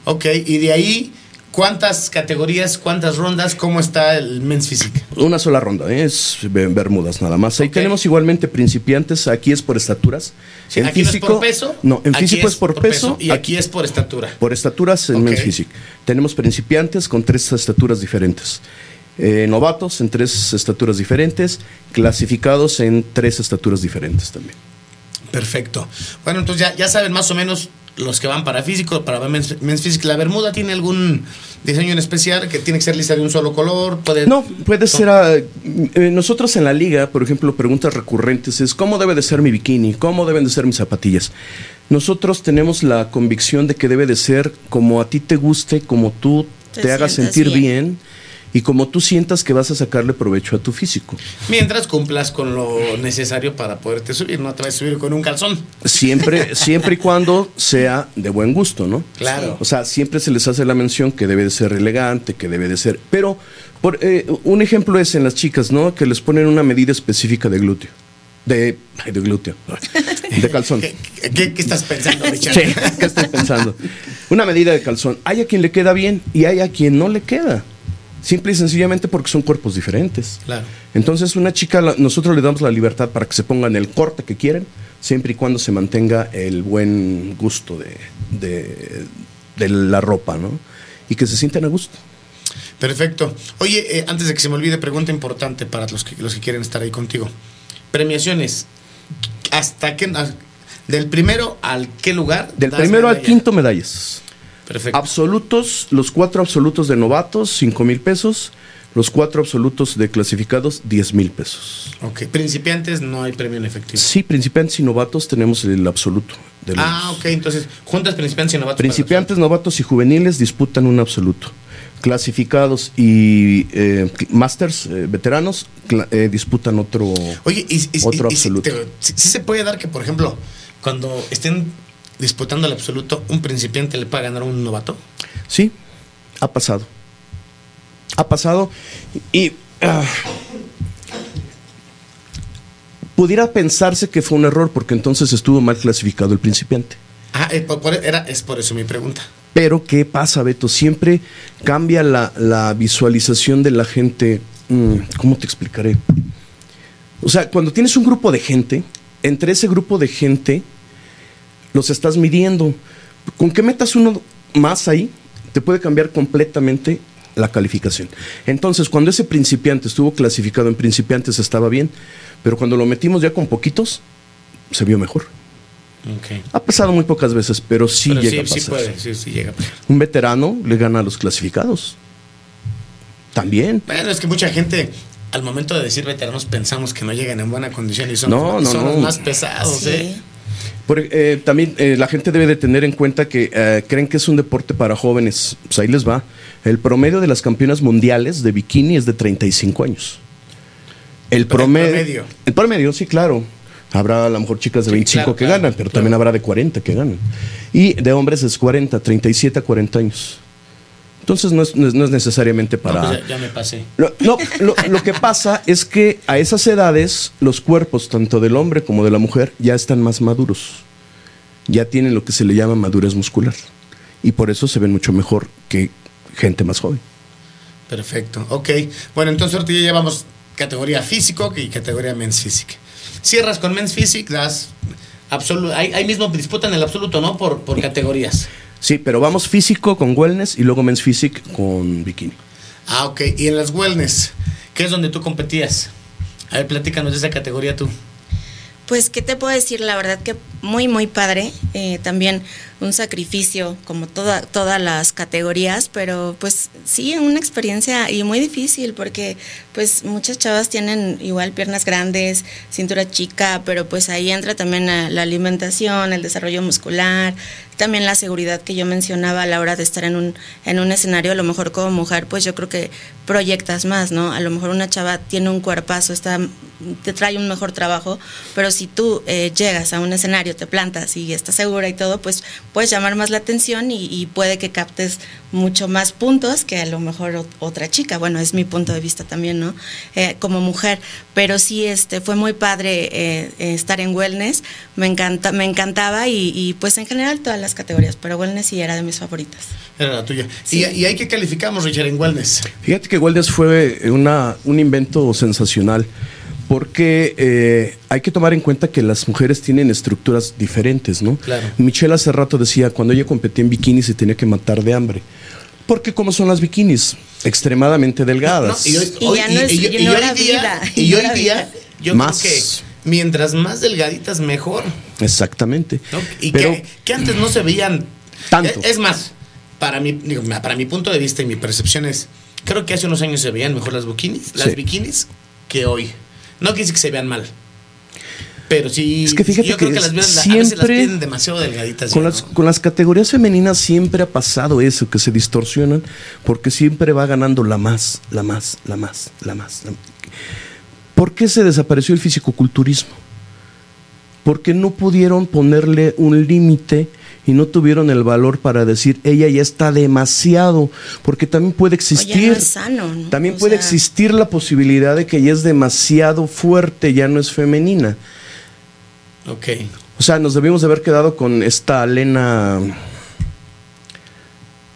Ok, y de ahí, ¿cuántas categorías, cuántas rondas? ¿Cómo está el Men's Physique? Una sola ronda, ¿eh? es Bermudas nada más. Ahí tenemos igualmente principiantes, aquí es por estaturas. en aquí físico, no es por peso. No, en físico es, por, peso, y aquí, es por estatura. Por estaturas en Men's Physique. Tenemos principiantes con tres estaturas diferentes. Eh, novatos en tres estaturas diferentes, clasificados en tres estaturas diferentes también. Perfecto. Bueno, entonces ya, ya saben más o menos los que van para físico, para men's, físico. ¿La bermuda tiene algún diseño en especial que tiene que ser lista de un solo color? ¿Puede, no, puede ser. Eh, nosotros en la liga, por ejemplo, preguntas recurrentes es cómo debe de ser mi bikini, cómo deben de ser mis zapatillas. Nosotros tenemos la convicción de que debe de ser como a ti te guste, como tú te, hagas sentir bien y como tú sientas que vas a sacarle provecho a tu físico. Mientras cumplas con lo necesario para poderte subir, no te vas a subir con un calzón. Siempre, siempre y cuando sea de buen gusto, ¿no? Claro. O sea, siempre se les hace la mención que debe de ser elegante, que debe de ser... Pero por, eh, un ejemplo es en las chicas, ¿no? Que les ponen una medida específica de glúteo. De, de glúteo. De calzón. ¿Qué, qué- qué estás pensando, Richard? Sí, ¿qué estoy pensando? Una medida de calzón. Hay a quien le queda bien y hay a quien no le queda. Simple y sencillamente porque son cuerpos diferentes. Claro. Entonces, una chica, nosotros le damos la libertad para que se pongan el corte que quieren, siempre y cuando se mantenga el buen gusto de, de- de la ropa, ¿no? Y que se sientan a gusto. Perfecto. Oye, eh, antes de que se me olvide, pregunta importante para los que, los que quieren estar ahí contigo. Premiaciones. ¿Hasta qué? Del primero al qué lugar? Del primero al quinto, medallas. Perfecto. Absolutos, los cuatro absolutos de novatos, 5 mil pesos. Los cuatro absolutos de clasificados, 10 mil pesos. ok. Principiantes no hay premio en efectivo. Sí, principiantes y novatos tenemos el absoluto. de los- Ah, ok. Entonces, juntas principiantes y novatos. Principiantes, novatos y juveniles disputan un absoluto. Clasificados y eh, masters, eh, veteranos, eh, disputan otro. Oye, y, y- otro y- y si absoluto. te- si- si se puede dar que, por ejemplo, cuando estén disputando el absoluto, un principiante le pueda ganar a un novato? Sí, ha pasado. Ha pasado y ah, pudiera pensarse que fue un error porque entonces estuvo mal clasificado el principiante. Ah, eh, era, es por eso mi pregunta. Pero ¿qué pasa, Beto? Siempre cambia la, la visualización de la gente. Mm, ¿Cómo te explicaré? O sea, cuando tienes un grupo de gente, entre ese grupo de gente los estás midiendo. Con que metas uno más ahí, te puede cambiar completamente la calificación. Entonces, cuando ese principiante estuvo clasificado en principiantes estaba bien, pero cuando lo metimos ya con poquitos, se vio mejor. Ok. Ha pasado muy pocas veces, pero sí Pero llega sí, a sí pasar. puede, sí, sí llega a pasar. Un veterano le gana a los clasificados. También. Bueno, es que mucha gente, al momento de decir veteranos, pensamos que no llegan en buena condición y son, No, los- no, son los no. más pesados, Sí. ¿eh? Por- eh, también eh, la gente debe de tener en cuenta que eh, creen que es un deporte para jóvenes. Pues ahí les va. El promedio de las campeonas mundiales de bikini es de 35 años. El promedio, promedio. El promedio, sí, claro. Habrá a lo mejor chicas de Sí, 25 claro, que claro, ganan, pero claro. también habrá de 40 que ganan. Y de hombres es 40, 37 a 40 años. Entonces no es, no es- necesariamente No, para... pues ya, ya me pasé. Lo, no, lo, lo que pasa es que a esas edades los cuerpos, tanto del hombre como de la mujer, ya están más maduros. Ya tienen lo que se le llama madurez muscular. Y por eso se ven mucho mejor que gente más joven. Perfecto, ok. Bueno, entonces ahorita ya llevamos categoría físico y categoría men's physique. Cierras con men's physique, das absoluto. Ahí, ahí mismo disputan el absoluto, ¿no? Por, por categorías. Sí, pero vamos físico con wellness y luego men's physique con bikini. Ah, ok. Y en las wellness, ¿qué es donde tú competías? A ver, platícanos de esa categoría tú. Pues, ¿qué te puedo decir? La verdad que muy, muy padre. Eh, también un sacrificio, como toda, todas las categorías, pero pues sí, una experiencia y muy difícil porque pues muchas chavas tienen igual piernas grandes, cintura chica, pero pues ahí entra también la, alimentación, el desarrollo muscular, también la seguridad que yo mencionaba a la hora de estar en un, en un escenario, a lo mejor como mujer, pues yo creo que proyectas más, ¿no? A lo mejor una chava tiene un cuerpazo, está, te trae un mejor trabajo, pero si tú eh, llegas a un escenario, te plantas y estás segura y todo, pues puedes llamar más la atención y, y puede que captes mucho más puntos que a lo mejor ot- otra chica. Bueno, es mi punto de vista también, ¿no? Eh, como mujer, pero sí, este, fue muy padre eh, eh, estar en wellness, me encanta, me encantaba y, y, pues en general todas las categorías, pero wellness sí era de mis favoritas. Era la tuya. Sí. ¿Y, ¿Y ahí qué calificamos, Richard, en wellness? Fíjate que wellness fue una, un invento sensacional porque eh, hay que tomar en cuenta que las mujeres tienen estructuras diferentes, ¿no? Claro. Michelle hace rato decía, cuando ella competía en bikini se tenía que matar de hambre. Porque como son las bikinis, extremadamente delgadas. No, y hoy, Y hoy- ya no es- y- y- ya y no hoy era día, vida, y ya hoy era día, vida. yo Más. creo que mientras más delgaditas, mejor. Exactamente. ¿no? Y Pero que, que antes no se veían Tanto. Es, es más, para mi, digo, para mi punto de vista y mi percepción es, creo que hace unos años se veían mejor las bikinis, las Sí. bikinis que hoy. No quiere decir que se vean mal. Pero sí, Es que fíjate yo creo que que las, vieron- a veces las siempre- tienen demasiado delgaditas. Con ya, las, ¿no? con las categorías femeninas siempre ha pasado eso, que se distorsionan, porque siempre va ganando la más, la más, la más, la más. la- ¿Por qué se desapareció el fisicoculturismo? Porque no pudieron ponerle un límite y no tuvieron el valor para decir, ella ya está demasiado, porque también puede existir. no es sano, ¿no? También O puede sea- existir la posibilidad de que ella es demasiado fuerte, ya no es femenina. Ok. O sea, nos debimos de haber quedado con esta Lena.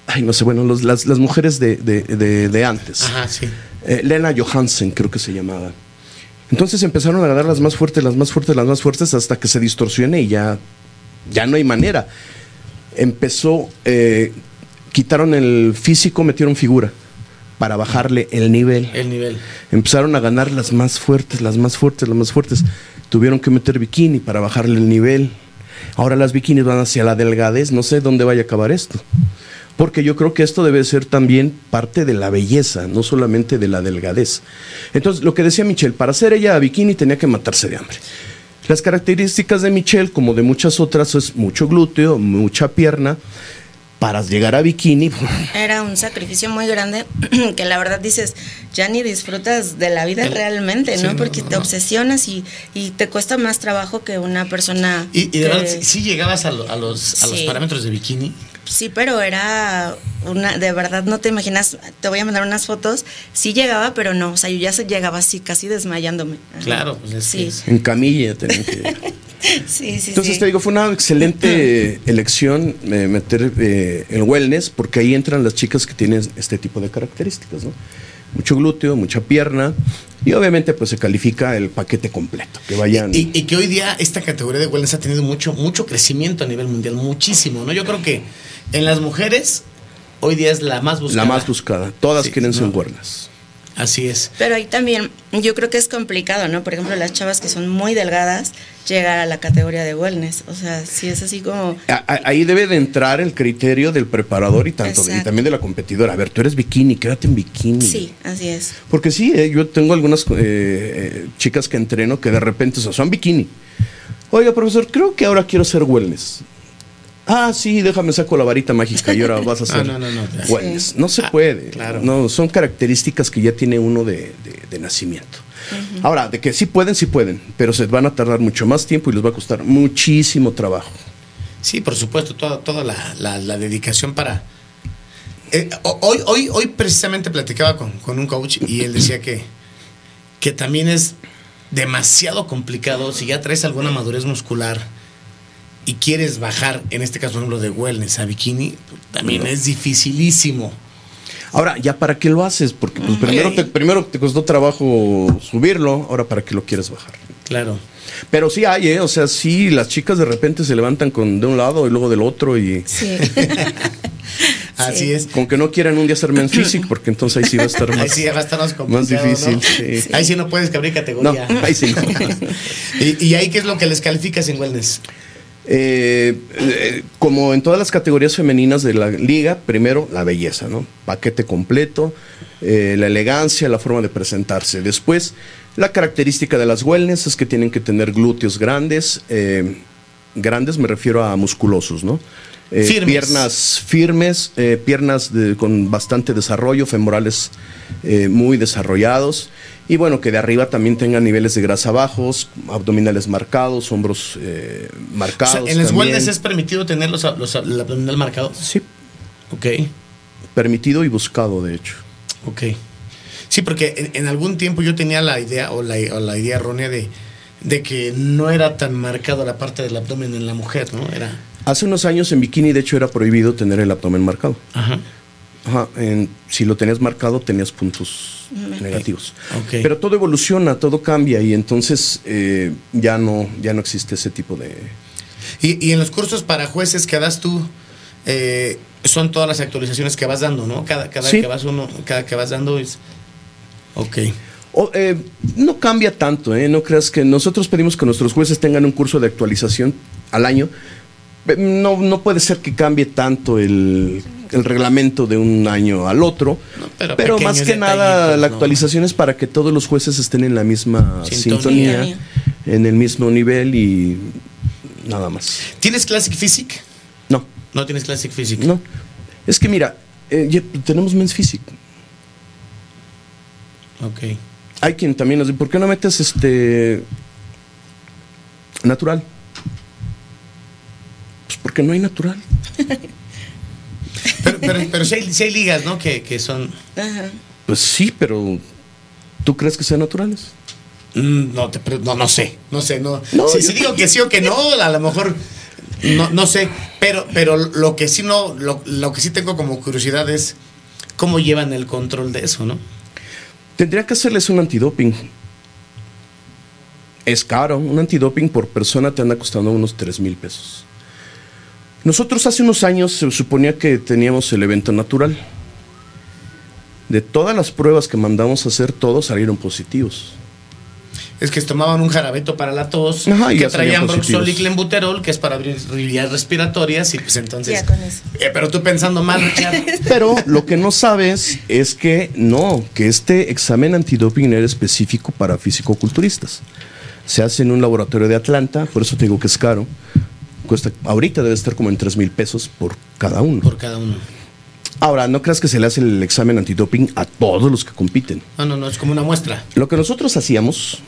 Ay, no sé, bueno, los- las, las mujeres de, de- de- de antes. Ajá, sí. Eh, Lena Johansen, creo que se llamaba. Entonces empezaron a ganar las más fuertes, las más fuertes, las más fuertes, hasta que se distorsione y ya, ya no hay manera. Empezó, eh, quitaron el físico, metieron figura para bajarle el nivel. El nivel. Empezaron a ganar las más fuertes, las más fuertes, las más fuertes. Tuvieron que meter bikini para bajarle el nivel. Ahora las bikinis van hacia la delgadez. No sé dónde vaya a acabar esto. Porque yo creo que esto debe ser también parte de la belleza, no solamente de la delgadez. Entonces, lo que decía Michelle, para ser ella a bikini tenía que matarse de hambre. Las características de Michelle, como de muchas otras, es mucho glúteo, mucha pierna. Para llegar a bikini, Era un sacrificio muy grande que la verdad dices, ya ni disfrutas de la vida El- realmente, ¿no? Porque no, te obsesionas y, y te cuesta más trabajo que una persona. Y, y de que- verdad, sí llegabas a, lo- a los, a los parámetros de bikini. Sí, pero era una, de verdad no te imaginas, te voy a mandar unas fotos, sí llegaba, pero no, o sea, yo ya se llegaba así, casi desmayándome. Claro, pues es Sí. que en camilla tenían que... Sí, sí, Entonces sí. te digo, fue una excelente elección eh, meter eh, el wellness, porque ahí entran las chicas que tienen este tipo de características, ¿no? Mucho glúteo, mucha pierna, y obviamente pues se califica el paquete completo, que vayan... Y, y que hoy día esta categoría de wellness ha tenido mucho, mucho crecimiento a nivel mundial, muchísimo, ¿no? Yo creo que en las mujeres hoy día es la más buscada. la más buscada. Todas Sí, quieren ser wellness. Así es. Pero ahí también yo creo que es complicado, ¿no? Por ejemplo, las chavas que son muy delgadas, llegar a la categoría de wellness. O sea, si es así como... A- a- Ahí debe de entrar el criterio del preparador y tanto y también de la competidora. A ver, tú eres bikini, quédate en bikini. Sí, así es. Porque sí, eh, yo tengo algunas eh, eh, chicas que entreno que de repente o sea, son bikini. Oiga, profesor, creo que ahora quiero ser wellness. Ah, sí, déjame saco la varita mágica y ahora vas a Ah, ser no, no, no. wellness. No se Ah, puede. claro. No, son características que ya tiene uno de, de- de nacimiento. Ahora, de que sí pueden, sí pueden, pero se van a tardar mucho más tiempo y les va a costar muchísimo trabajo. Sí, por supuesto, toda, toda la, la- la dedicación para... Eh, ho- hoy, hoy, hoy precisamente platicaba con, con un coach y él decía que, que también es demasiado complicado si ya traes alguna madurez muscular y quieres bajar, en este caso, por ejemplo, de wellness a bikini, también es dificilísimo. Ahora, ¿ya para qué lo haces? Porque pues, primero, te, primero te costó trabajo subirlo, ahora para qué lo quieres bajar. Claro. Pero sí hay, ¿eh? O sea, sí, las chicas de repente se levantan con de un lado y luego del otro y Sí. Así Sí. es. con que no quieran un día ser men's physique, porque entonces ahí sí va a estar Ahí más, sí va a estar más más difícil. ¿no? sí. Ahí sí no puedes abrir No, categoría. ahí sí no. ¿Y, y ahí qué es lo que les calificas en wellness? Eh, eh, como en todas las categorías femeninas de la liga, primero la belleza, ¿no? Paquete completo, eh, la elegancia, la forma de presentarse. Después, la característica de las wellness es que tienen que tener glúteos grandes. grandes me refiero a musculosos, ¿no? Eh, Firmes. Piernas firmes, eh, piernas de- con bastante desarrollo, femorales eh, muy desarrollados. Y bueno, que de arriba también tengan niveles de grasa bajos, abdominales marcados, hombros eh, O marcados. sea, en las wellness es permitido tener los, los, el abdominal marcado. Sí, Ok, permitido y buscado, de hecho. ok. Sí, porque en, en algún tiempo yo tenía la idea o la, o la idea errónea de, de que no era tan marcado la parte del abdomen en la mujer, ¿no? Era. Hace unos años en bikini, de hecho, era prohibido tener el abdomen marcado. Ajá. Ajá, en- si lo tenías marcado, tenías puntos negativos. Ok. Pero todo evoluciona, todo cambia y entonces eh, ya, no, ya no existe ese tipo de... Y, y en los cursos para jueces que das tú, eh, son todas las actualizaciones que vas dando, ¿no? Cada, cada Sí. que vas uno, cada que vas dando es. Ok. O, eh, no cambia tanto, ¿eh? No creas que nosotros pedimos que nuestros jueces tengan un curso de actualización al año. No, no puede ser que cambie tanto el, el reglamento de un año al otro. No, pero más que nada, la ¿no? actualización es para que todos los jueces estén en la misma Sintonía. sintonía, en el mismo nivel y nada más. ¿Tienes Classic Physique? No, No tienes Classic Physique. no. Es que mira, eh, ya tenemos Men's Physique. Ok. Hay quien también nos dice, ¿por qué no metes este natural? Pues porque no hay natural. Pero, pero, pero sí, hay, ligas, ¿no? Que, que son. Ajá. Pues sí, pero ¿tú crees que sean naturales? Mm, No, te no, no sé, no sé, no. No, si, yo- si digo que sí o que no, a lo mejor no, no sé, pero, pero lo que sí no, lo, lo que sí tengo como curiosidad es cómo llevan el control de eso, ¿no? Tendría que hacerles un antidoping. Es caro, un antidoping por persona te anda costando unos 3 mil pesos. Nosotros hace unos años se suponía que teníamos el evento natural. De todas las pruebas que mandamos a hacer, todos salieron positivos. Es que tomaban un jarabeto para la tos, Ajá, y que traían. Broxol y Clenbuterol, que es para abrir vías respiratorias, y pues entonces. Ya con eso. Eh, pero tú pensando mal, Richard. Pero lo que no sabes es que no, que este examen antidoping era específico para fisicoculturistas. Se hace en un laboratorio de Atlanta, por eso te digo que es caro. Cuesta, ahorita debe estar como en 3 mil pesos por cada uno. por cada uno. Ahora, no creas que se le hace el examen antidoping a todos los que compiten. No, no, no, es como una muestra. Lo que nosotros hacíamos,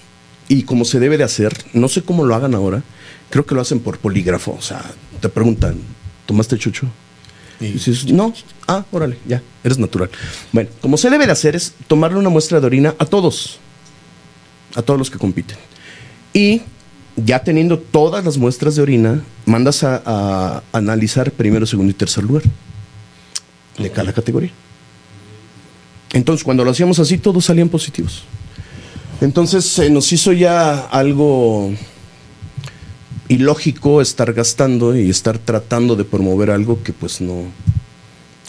y como se debe de hacer, no sé cómo lo hagan ahora, creo que lo hacen por polígrafo. O sea, te preguntan, ¿tomaste chucho? Y dices, no, ah, órale, ya, eres natural. Bueno, como se debe de hacer es tomarle una muestra de orina a todos, a todos los que compiten. Y ya teniendo todas las muestras de orina, mandas a, analizar primero, segundo y tercer lugar de cada categoría. Entonces, cuando lo hacíamos así, todos salían positivos. Entonces, se nos hizo ya algo ilógico estar gastando y estar tratando de promover algo que pues no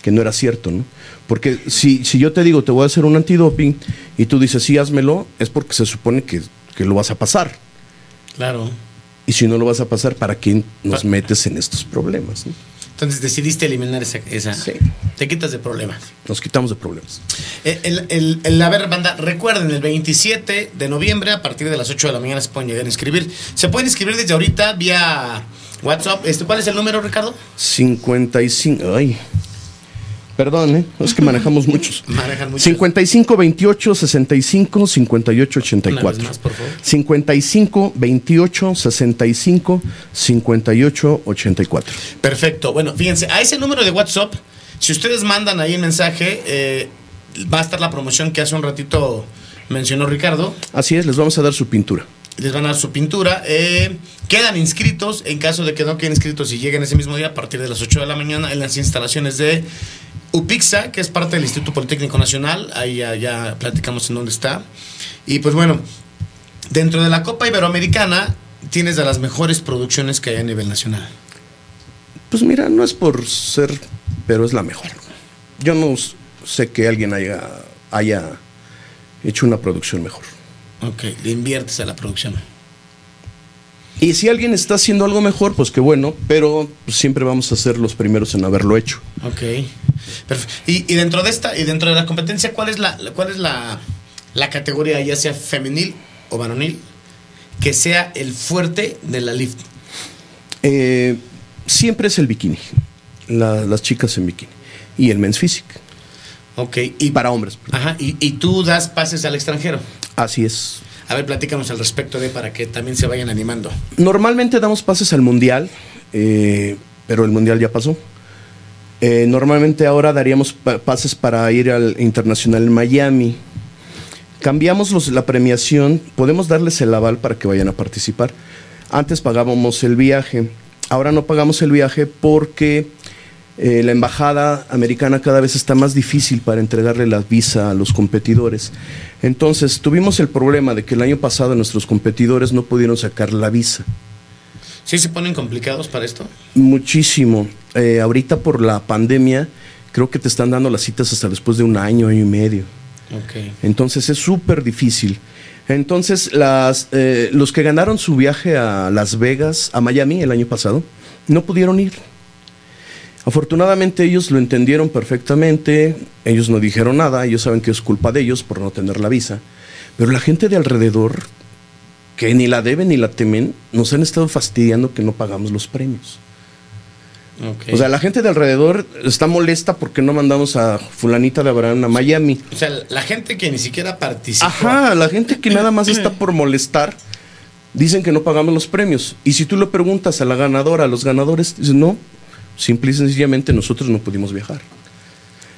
que no era cierto, ¿no? Porque si, si yo te digo te voy a hacer un antidoping y tú dices sí, házmelo, es porque se supone que, que lo vas a pasar. Claro. Y si no lo vas a pasar, ¿para quién nos metes en estos problemas? no? Entonces decidiste eliminar esa. esa Sí. Te quitas de problemas. Nos quitamos de problemas. Eh, El, el, el- a ver, banda, recuerden, el 27 de noviembre, a partir de las 8 de la mañana, se pueden llegar a inscribir. Se pueden inscribir desde ahorita vía WhatsApp. Este, ¿Cuál es el número, Ricardo? 55, ay. Perdón, ¿eh? es que manejamos muchos. Manejan muchos. 55 28 65 58 Una 84. vez más, por favor. 55 28 65 58 84. Perfecto. Bueno, fíjense, a ese número de WhatsApp, si ustedes mandan ahí el mensaje, eh, va a estar la promoción que hace un ratito mencionó Ricardo. Así es, les vamos a dar su pintura. Les van a dar su pintura. eh, quedan inscritos. En caso de que no queden inscritos y lleguen ese mismo día, a partir de las 8 de la mañana, en las instalaciones de UPIXA, que es parte del Instituto Politécnico Nacional. Ahí ya, ya platicamos en dónde está. Y pues bueno, dentro de la Copa Iberoamericana, tienes de las mejores producciones que hay a nivel nacional. Pues mira, no es por ser, pero es la mejor. Yo no sé que alguien haya, haya hecho una producción mejor. Ok, le inviertes a la producción. Y si alguien está haciendo algo mejor, pues qué bueno, pero siempre vamos a ser los primeros en haberlo hecho. Ok. Y, y dentro de esta, y dentro de la competencia, ¿cuál es la, cuál es la, la categoría, ya sea femenil o varonil, que sea el fuerte de la lift? Eh, siempre es el bikini, la- las chicas en bikini y el men's physique. Ok. Y Y para hombres. Ajá. Y, y tú das pases al extranjero. Así es. A ver, platícanos al respecto de para que también se vayan animando. Normalmente damos pases al mundial, eh, pero el mundial ya pasó. Eh, normalmente ahora daríamos pa- pases para ir al internacional en Miami. Cambiamos la premiación, podemos darles el aval para que vayan a participar. Antes pagábamos el viaje, ahora no pagamos el viaje porque eh, la embajada americana cada vez está más difícil para entregarle la visa a los competidores. Entonces tuvimos el problema de que el año pasado nuestros competidores no pudieron sacar la visa. ¿Sí se ponen complicados para esto? Muchísimo. Eh, ahorita por la pandemia creo que te están dando las citas hasta después de un año, año y medio. Ok. Entonces es súper difícil. Entonces las, eh, los que ganaron su viaje a Las Vegas, a Miami el año pasado, no pudieron ir. Afortunadamente ellos lo entendieron perfectamente, ellos no dijeron nada, ellos saben que es culpa de ellos por no tener la visa, pero la gente de alrededor, que ni la deben ni la temen, nos han estado fastidiando que no pagamos los premios. O sea, la gente de alrededor está molesta porque no mandamos a fulanita de Abraham a Miami. O sea, la gente que ni siquiera participó. Ajá, la gente que nada más está por molestar, dicen que no pagamos los premios. Y si tú le preguntas a la ganadora, a los ganadores, dicen no, simple y sencillamente nosotros no pudimos viajar.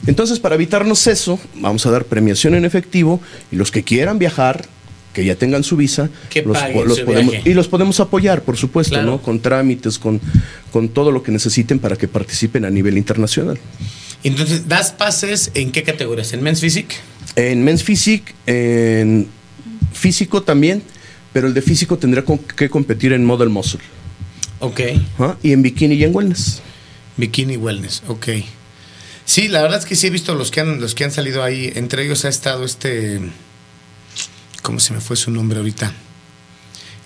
Entonces, para evitarnos eso, vamos a dar premiación en efectivo y los que quieran viajar, que ya tengan su visa, Que los, paguen los su podemos, viaje. y los podemos apoyar, por supuesto, Claro. ¿no? Con trámites, con, con todo lo que necesiten para que participen a nivel internacional. Entonces, ¿das pases en qué categorías? ¿En Men's Physique? En Men's Physique, en físico también, pero el de físico tendrá que competir en Model Muscle. Ok. ¿ah? Y en bikini y en wellness. Bikini Wellness, ok. Sí, la verdad es que sí he visto los que han, los que han salido ahí. Entre ellos ha estado este. ¿Cómo se me fue su nombre ahorita?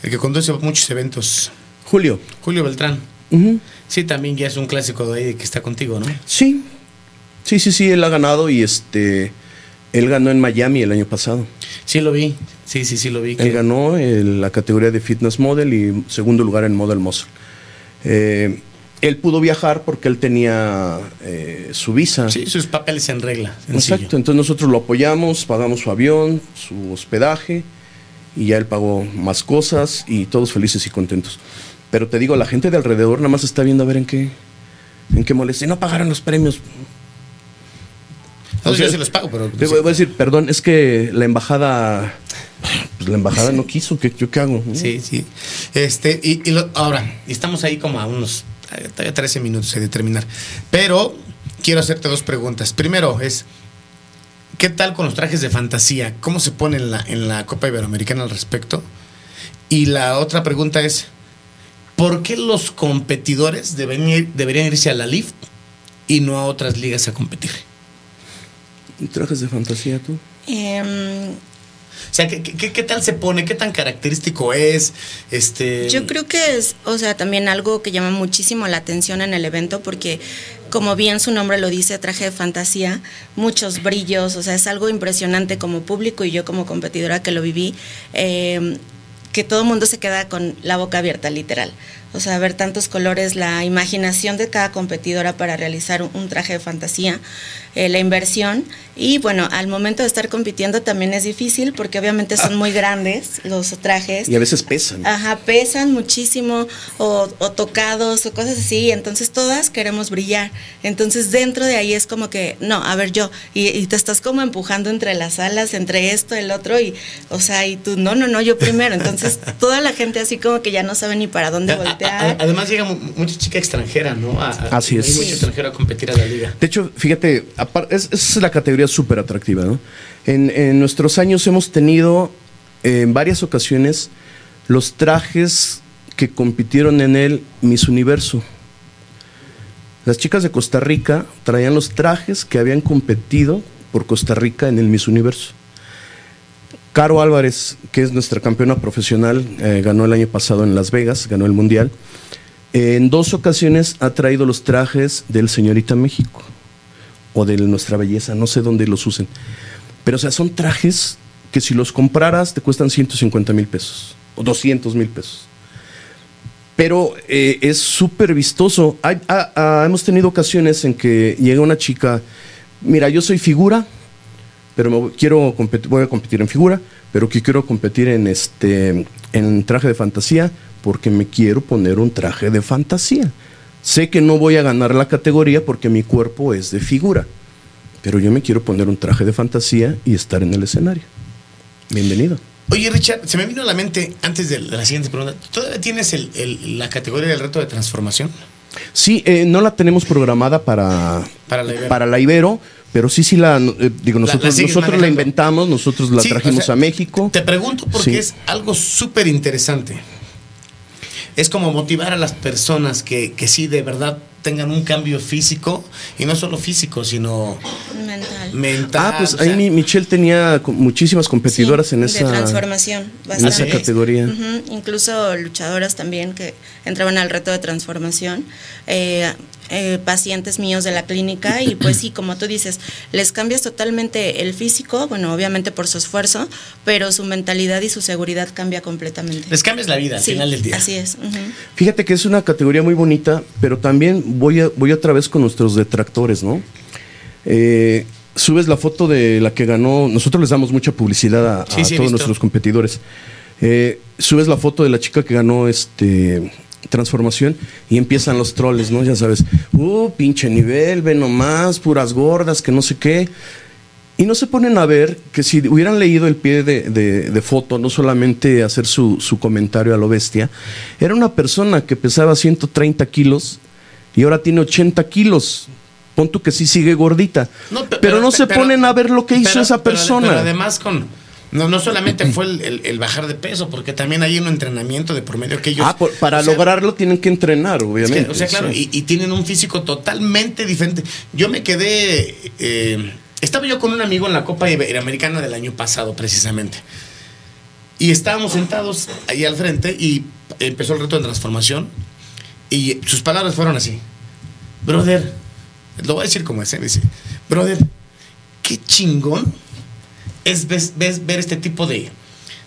El que conduce muchos eventos. Julio. Julio Beltrán. Sí, también ya es un clásico de ahí que está contigo, ¿no? Sí, sí, sí, sí, él ha ganado y este, él ganó en Miami el año pasado. Sí, lo vi. Sí, sí, sí, lo vi. Él que- ganó en la categoría de fitness model y segundo lugar en model muscle. Eh, él pudo viajar porque él tenía eh, su visa. Sí, sus papeles en regla. sencillo. Exacto, entonces nosotros lo apoyamos, pagamos su avión, su hospedaje y ya él pagó más cosas y todos felices y contentos. Pero te digo, la gente de alrededor nada más está viendo a ver en qué, en qué molesta. Y no pagaron los premios. O sea, yo sí los pago, pero. Te voy a decir, perdón, es que la embajada, pues la embajada no quiso, ¿qué, ¿yo qué hago? Sí, sí. Este, y, y lo- ahora, estamos ahí como a unos 13 minutos de terminar. Pero quiero hacerte dos preguntas. Primero es, ¿qué tal con los trajes de fantasía? ¿Cómo se pone en la, en la Copa Iberoamericana al respecto? Y la otra pregunta es, ¿por qué los competidores deben ir- deberían irse a la LIF y no a otras ligas a competir? ¿Y ¿Trajes de fantasía tú? Em, O sea, ¿qué, qué, qué tal se pone? ¿Qué tan característico es? Este, Yo creo que es, o sea, también algo que llama muchísimo la atención en el evento porque, como bien su nombre lo dice, traje de fantasía, muchos brillos, o sea, es algo impresionante como público y yo como competidora que lo viví, eh, que todo el mundo se queda con la boca abierta, literal. O sea, ver tantos colores, la imaginación de cada competidora para realizar un, un traje de fantasía, eh, la inversión y bueno, al momento de estar compitiendo también es difícil porque obviamente son muy grandes los trajes. Y a veces pesan. Ajá, pesan muchísimo o, o tocados o cosas así, entonces todas queremos brillar. Entonces dentro de ahí es como que, no, a ver yo, y, y te estás como empujando entre las alas, entre esto, el otro, y, o sea, y tú, no, no, no, yo primero. Entonces toda la gente así como que ya no sabe ni para dónde A- Además llega mu- mucha chica extranjera, ¿no? A- Así es. Hay mucho extranjero a competir a la liga. De hecho, fíjate, es, es la categoría súper atractiva, ¿no? En, en nuestros años hemos tenido eh, en varias ocasiones los trajes que compitieron en el Miss Universo. Las chicas de Costa Rica traían los trajes que habían competido por Costa Rica en el Miss Universo. Caro Álvarez, que es nuestra campeona profesional, eh, ganó el año pasado en Las Vegas, ganó el Mundial. En dos ocasiones ha traído los trajes del Señorita México o de nuestra belleza, no sé dónde los usen. Pero, o sea, son trajes que si los compraras te cuestan 150 mil pesos o 200 mil pesos. Pero eh, es súper vistoso. Hemos tenido ocasiones en que llega una chica, mira, yo soy figura, pero me voy- quiero competir, voy a competir en figura, pero que quiero competir en este en traje de fantasía porque me quiero poner un traje de fantasía. Sé que no voy a ganar la categoría porque mi cuerpo es de figura, pero yo me quiero poner un traje de fantasía y estar en el escenario. Bienvenido. Oye, Richard, se me vino a la mente antes de la siguiente pregunta. ¿Todavía tienes el- el- la categoría del reto de transformación? Sí, eh, no la tenemos programada para, Para la Ibero. para la Ibero, pero sí, sí la, eh, digo, La- la nosotros, nosotros la inventamos, nosotros la Sí, trajimos o sea, a México. Te pregunto porque Sí. es algo súper interesante. Es como motivar a las personas que, que sí de verdad tengan un cambio físico y no solo físico, sino Mental. mental. Ah, pues ahí sea, mi- Michelle tenía muchísimas competidoras Sí, en de esa transformación, en esa categoría. Incluso luchadoras también que entraban al reto de transformación. eh, eh, pacientes míos de la clínica y pues sí, como tú dices, les cambias totalmente el físico, bueno, obviamente por su esfuerzo, pero su mentalidad y su seguridad cambia completamente. les cambias la vida al Sí, final del día. Así es. Fíjate que es una categoría muy bonita, pero también voy, a- voy otra vez con nuestros detractores, ¿no? Eh, subes la foto de la que ganó, nosotros les damos mucha publicidad a, Sí, todos visto. nuestros competidores. Eh, subes la foto de la chica que ganó este transformación y empiezan los troles, ¿no? Ya sabes, uh, pinche nivel, ve nomás, puras gordas, que no sé qué. Y no se ponen a ver que si hubieran leído el pie de, de- de foto, no solamente hacer su, su comentario a lo bestia, era una persona que pesaba 130 kilos y ahora tiene 80 kilos. Pon tú que sí sigue gordita. No, pero, no se pero- ponen a ver lo que hizo esa persona. Pero además con... No, no solamente fue el, el- el bajar de peso, porque también hay un entrenamiento de por medio que ellos... ah, por- para sea, lograrlo tienen que entrenar, es que, obviamente. o sea, claro, sí. y, y tienen un físico totalmente diferente. Yo me quedé... eh, estaba yo con un amigo en la Copa Iberoamericana del año pasado, precisamente. Y estábamos sentados ahí al frente y empezó el reto de transformación. Y sus palabras fueron así. Brother, lo voy a decir como es, ¿eh? dice, brother, qué chingón es ves- ves- ver este tipo de,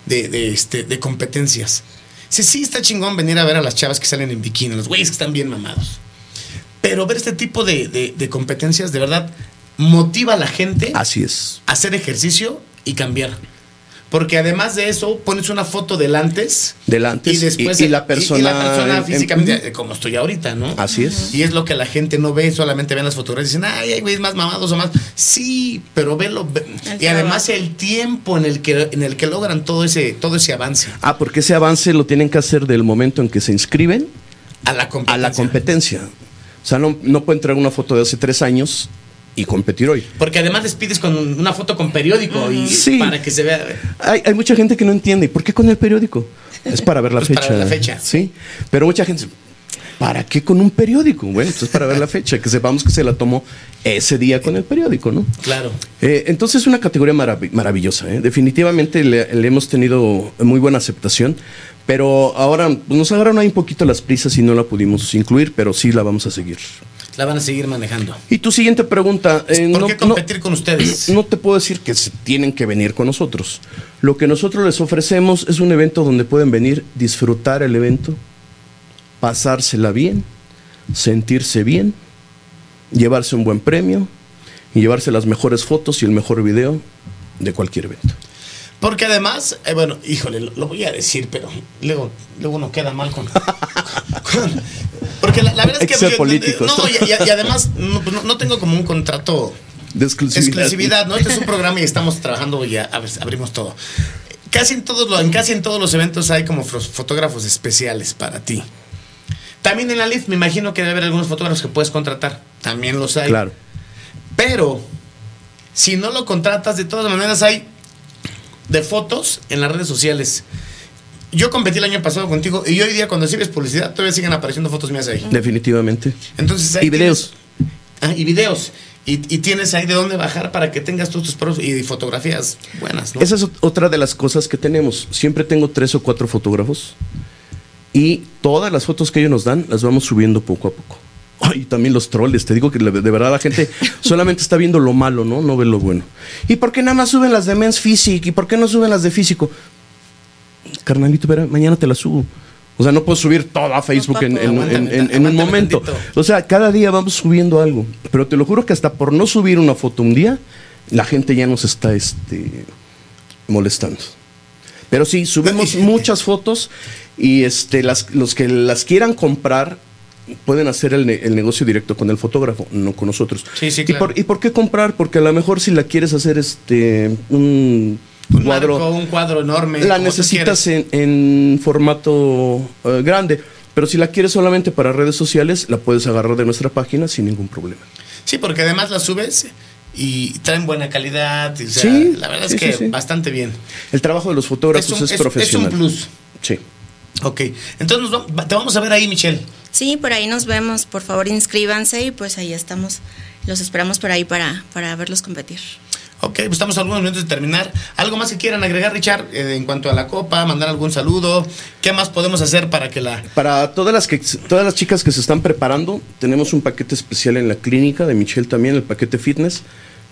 de, de, este, de competencias. Dice, sí, está chingón venir a ver a las chavas que salen en bikini, los güeyes que están bien mamados. Pero ver este tipo de, de- de competencias de verdad motiva a la gente Así es. a hacer ejercicio y cambiar. Porque además de eso, pones una foto del antes. Del antes y después y- y la persona y la persona en- en- físicamente, como estoy ahorita, ¿no? Así es. Y es lo que la gente no ve, solamente ven las fotografías y dicen, ay, hay güeyes más mamados o más. Sí, pero velo. ve- El y además trabajo. el tiempo en el que, en el que logran todo ese, todo ese avance Ah, porque ese avance lo tienen que hacer del momento en que se inscriben a la competencia. a la competencia. O sea, no, no pueden traer una foto de hace tres años y competir hoy. Porque además les pides con una foto con periódico y Sí. para que se vea. Hay, hay mucha gente que no entiende. ¿Y por qué con el periódico? Es para ver la Pues fecha. para ver la fecha. Sí. Pero mucha gente dice, ¿para qué con un periódico? Bueno, pues es para ver la fecha, que sepamos que se la tomó ese día con el periódico, ¿no? Claro. Eh, entonces es una categoría marav- maravillosa. ¿eh? Definitivamente le, le hemos tenido muy buena aceptación, pero ahora nos agarraron ahí un poquito las prisas y no la pudimos incluir, pero sí la vamos a seguir. La van a seguir manejando. Y tu siguiente pregunta. eh, ¿Por no- qué no- competir con ustedes? no te puedo decir que se tienen que venir con nosotros. Lo que nosotros les ofrecemos es un evento donde pueden venir, disfrutar el evento, pasársela bien, sentirse bien, llevarse un buen premio y llevarse las mejores fotos y el mejor video de cualquier evento. Porque además, eh, bueno, híjole, lo, lo voy a decir, pero luego, luego uno queda mal con. porque la, la verdad es que políticos. No, y, además, no, no- tengo como un contrato De exclusividad. exclusividad, ¿no? Este es un programa y estamos trabajando y ya a ver, abrimos todo. Casi en todos los, en casi en todos los eventos hay como fotógrafos especiales para ti. También en la LIF me imagino que debe haber algunos fotógrafos que puedes contratar. También los hay. Claro. Pero si no lo contratas, de todas maneras hay de fotos en las redes sociales. Yo competí el año pasado contigo y hoy día cuando sigues publicidad todavía siguen apareciendo fotos mías ahí. Definitivamente. Entonces ahí Y videos. tienes- ah, y videos. Y, y tienes ahí de dónde bajar para que tengas tus, tus pros y fotografías buenas, ¿no? Esa es ot- otra de las cosas que tenemos. Siempre tengo tres o cuatro fotógrafos y todas las fotos que ellos nos dan las vamos subiendo poco a poco. Ay, también los troles, te digo que de verdad la gente solamente está viendo lo malo, ¿no? No ve lo bueno. ¿Y por qué nada más suben las de Men's Physique? ¿Y por qué no suben las de físico? Carnalito, mañana te las subo. O sea, no puedo subir todo a Facebook en, en- Aguántame, en- en- en un momento. O sea, cada día vamos subiendo algo. Pero te lo juro que hasta por no subir una foto un día, la gente ya nos está este, molestando. Pero sí, subimos muchas fotos y este, las, los que las quieran comprar pueden hacer el, ne- el negocio directo con el fotógrafo, no con nosotros. Sí, sí, ¿Y, por, ¿Y por qué comprar? Porque a lo mejor si la quieres hacer este un un cuadro, marco, un cuadro enorme. la necesitas en, en formato eh, grande. Pero si la quieres solamente para redes sociales, la puedes agarrar de nuestra página sin ningún problema. Sí, porque además la subes y traen buena calidad. y, o sea, Sí, la verdad sí, es que sí, sí. bastante bien. El trabajo de los fotógrafos Es un- es, es- es un profesional. plus. Sí. Ok, entonces te vamos a ver ahí, Michelle. Sí, por ahí nos vemos. Por favor, inscríbanse y pues ahí estamos. Los esperamos por ahí para, para verlos competir. Ok, pues estamos a algunos minutos de terminar. ¿Algo más que quieran agregar, Richard, eh, en cuanto a la copa? ¿Mandar algún saludo? ¿Qué más podemos hacer para que la... Para todas las, que, todas las chicas que se están preparando, tenemos un paquete especial en la clínica de Michelle también, el paquete fitness,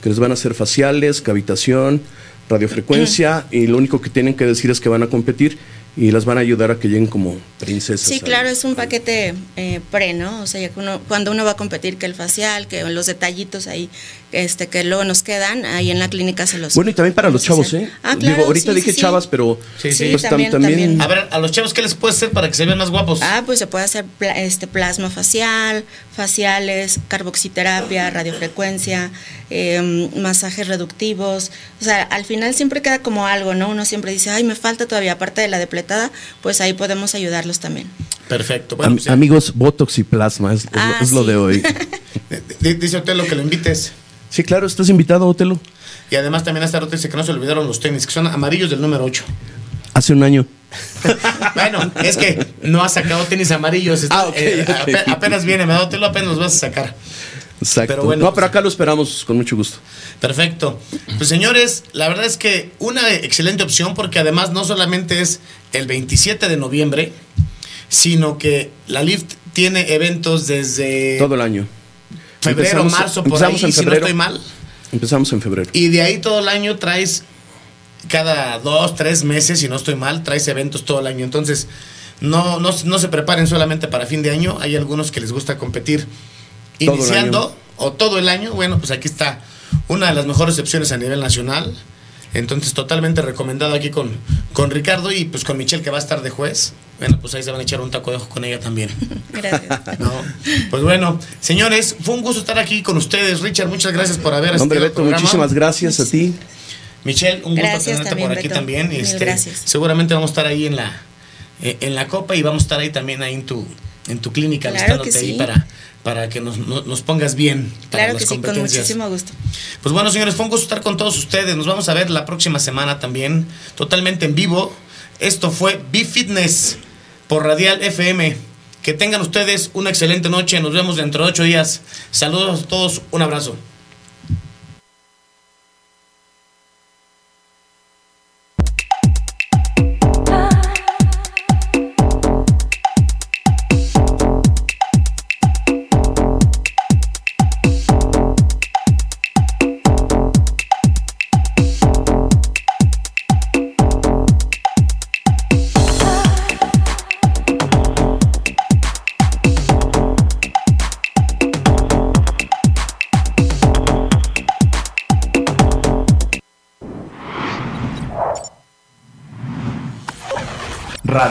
que les van a hacer faciales, cavitación, radiofrecuencia, y lo único que tienen que decir es que van a competir y las van a ayudar a que lleguen como princesas. Sí, claro, es un paquete eh, pre, ¿no? O sea, ya que uno, cuando uno va a competir, que el facial, que los detallitos ahí, este, que luego nos quedan, ahí en la clínica se los. Bueno, y también para los chavos. ¿eh? Ah, claro, Digo, ahorita sí, dije sí, sí. chavas, pero Sí, sí. pues, tam- también, también. A ver, a los chavos, ¿qué les puede hacer para que se vean más guapos? Ah, pues se puede hacer pla- este plasma facial, faciales, carboxiterapia, radiofrecuencia, eh, masajes reductivos. O sea, al final siempre queda como algo, ¿no? Uno siempre dice, ay, me falta todavía, aparte de la depletada, pues ahí podemos ayudarlos también. Perfecto. Bueno, Am- ya. amigos, Botox y plasma es, es lo- Ah, es lo sí. de hoy. Dice Otelo que lo invites. Sí, claro, estás invitado, Otelo. Y además también esta rato dice que no se olvidaron los tenis, que son amarillos del número 8. Hace un año. bueno, es que no ha sacado tenis amarillos. está- Ah, ok, eh, apenas viene, me da Otelo, apenas los vas a sacar. Exacto. Pero bueno, no, pero acá lo esperamos con mucho gusto. Perfecto. Pues señores, la verdad es que una excelente opción porque además no solamente es el 27 de noviembre, sino que la Lift tiene eventos desde Todo el año. Febrero, Empezamos- marzo, por empezamos ahí, en si no febrero. estoy mal. Empezamos en febrero. Y de ahí todo el año traes, cada dos, tres meses, si no estoy mal, traes eventos todo el año. Entonces, no, no, no se preparen solamente para fin de año. Hay algunos que les gusta competir Todo iniciando o todo el año. Bueno, pues aquí está una de las mejores opciones a nivel nacional. Entonces, totalmente recomendado aquí con, con Ricardo y pues con Michelle que va a estar de juez. Bueno, pues ahí se van a echar un taco de ojo con ella también. Gracias. ¿no? Pues bueno, señores, fue un gusto estar aquí con ustedes. Richard, muchas gracias por haber Hombre, al Beto, programa. muchísimas gracias a ti. Michelle, un gusto Gracias tenerte también, por aquí Beto. también. Este, gracias. Seguramente vamos a estar ahí en la eh, en la copa y vamos a estar ahí también ahí en tu en tu clínica Claro ahí para para que nos, no- nos pongas bien para Claro las que sí, con muchísimo gusto. Pues bueno, señores, fue un gusto estar con todos ustedes. Nos vamos a ver la próxima semana también, totalmente en vivo. Esto fue Be Fitness por Radial FM. Que tengan ustedes una excelente noche. Nos vemos dentro de ocho días. Saludos a todos. Un abrazo.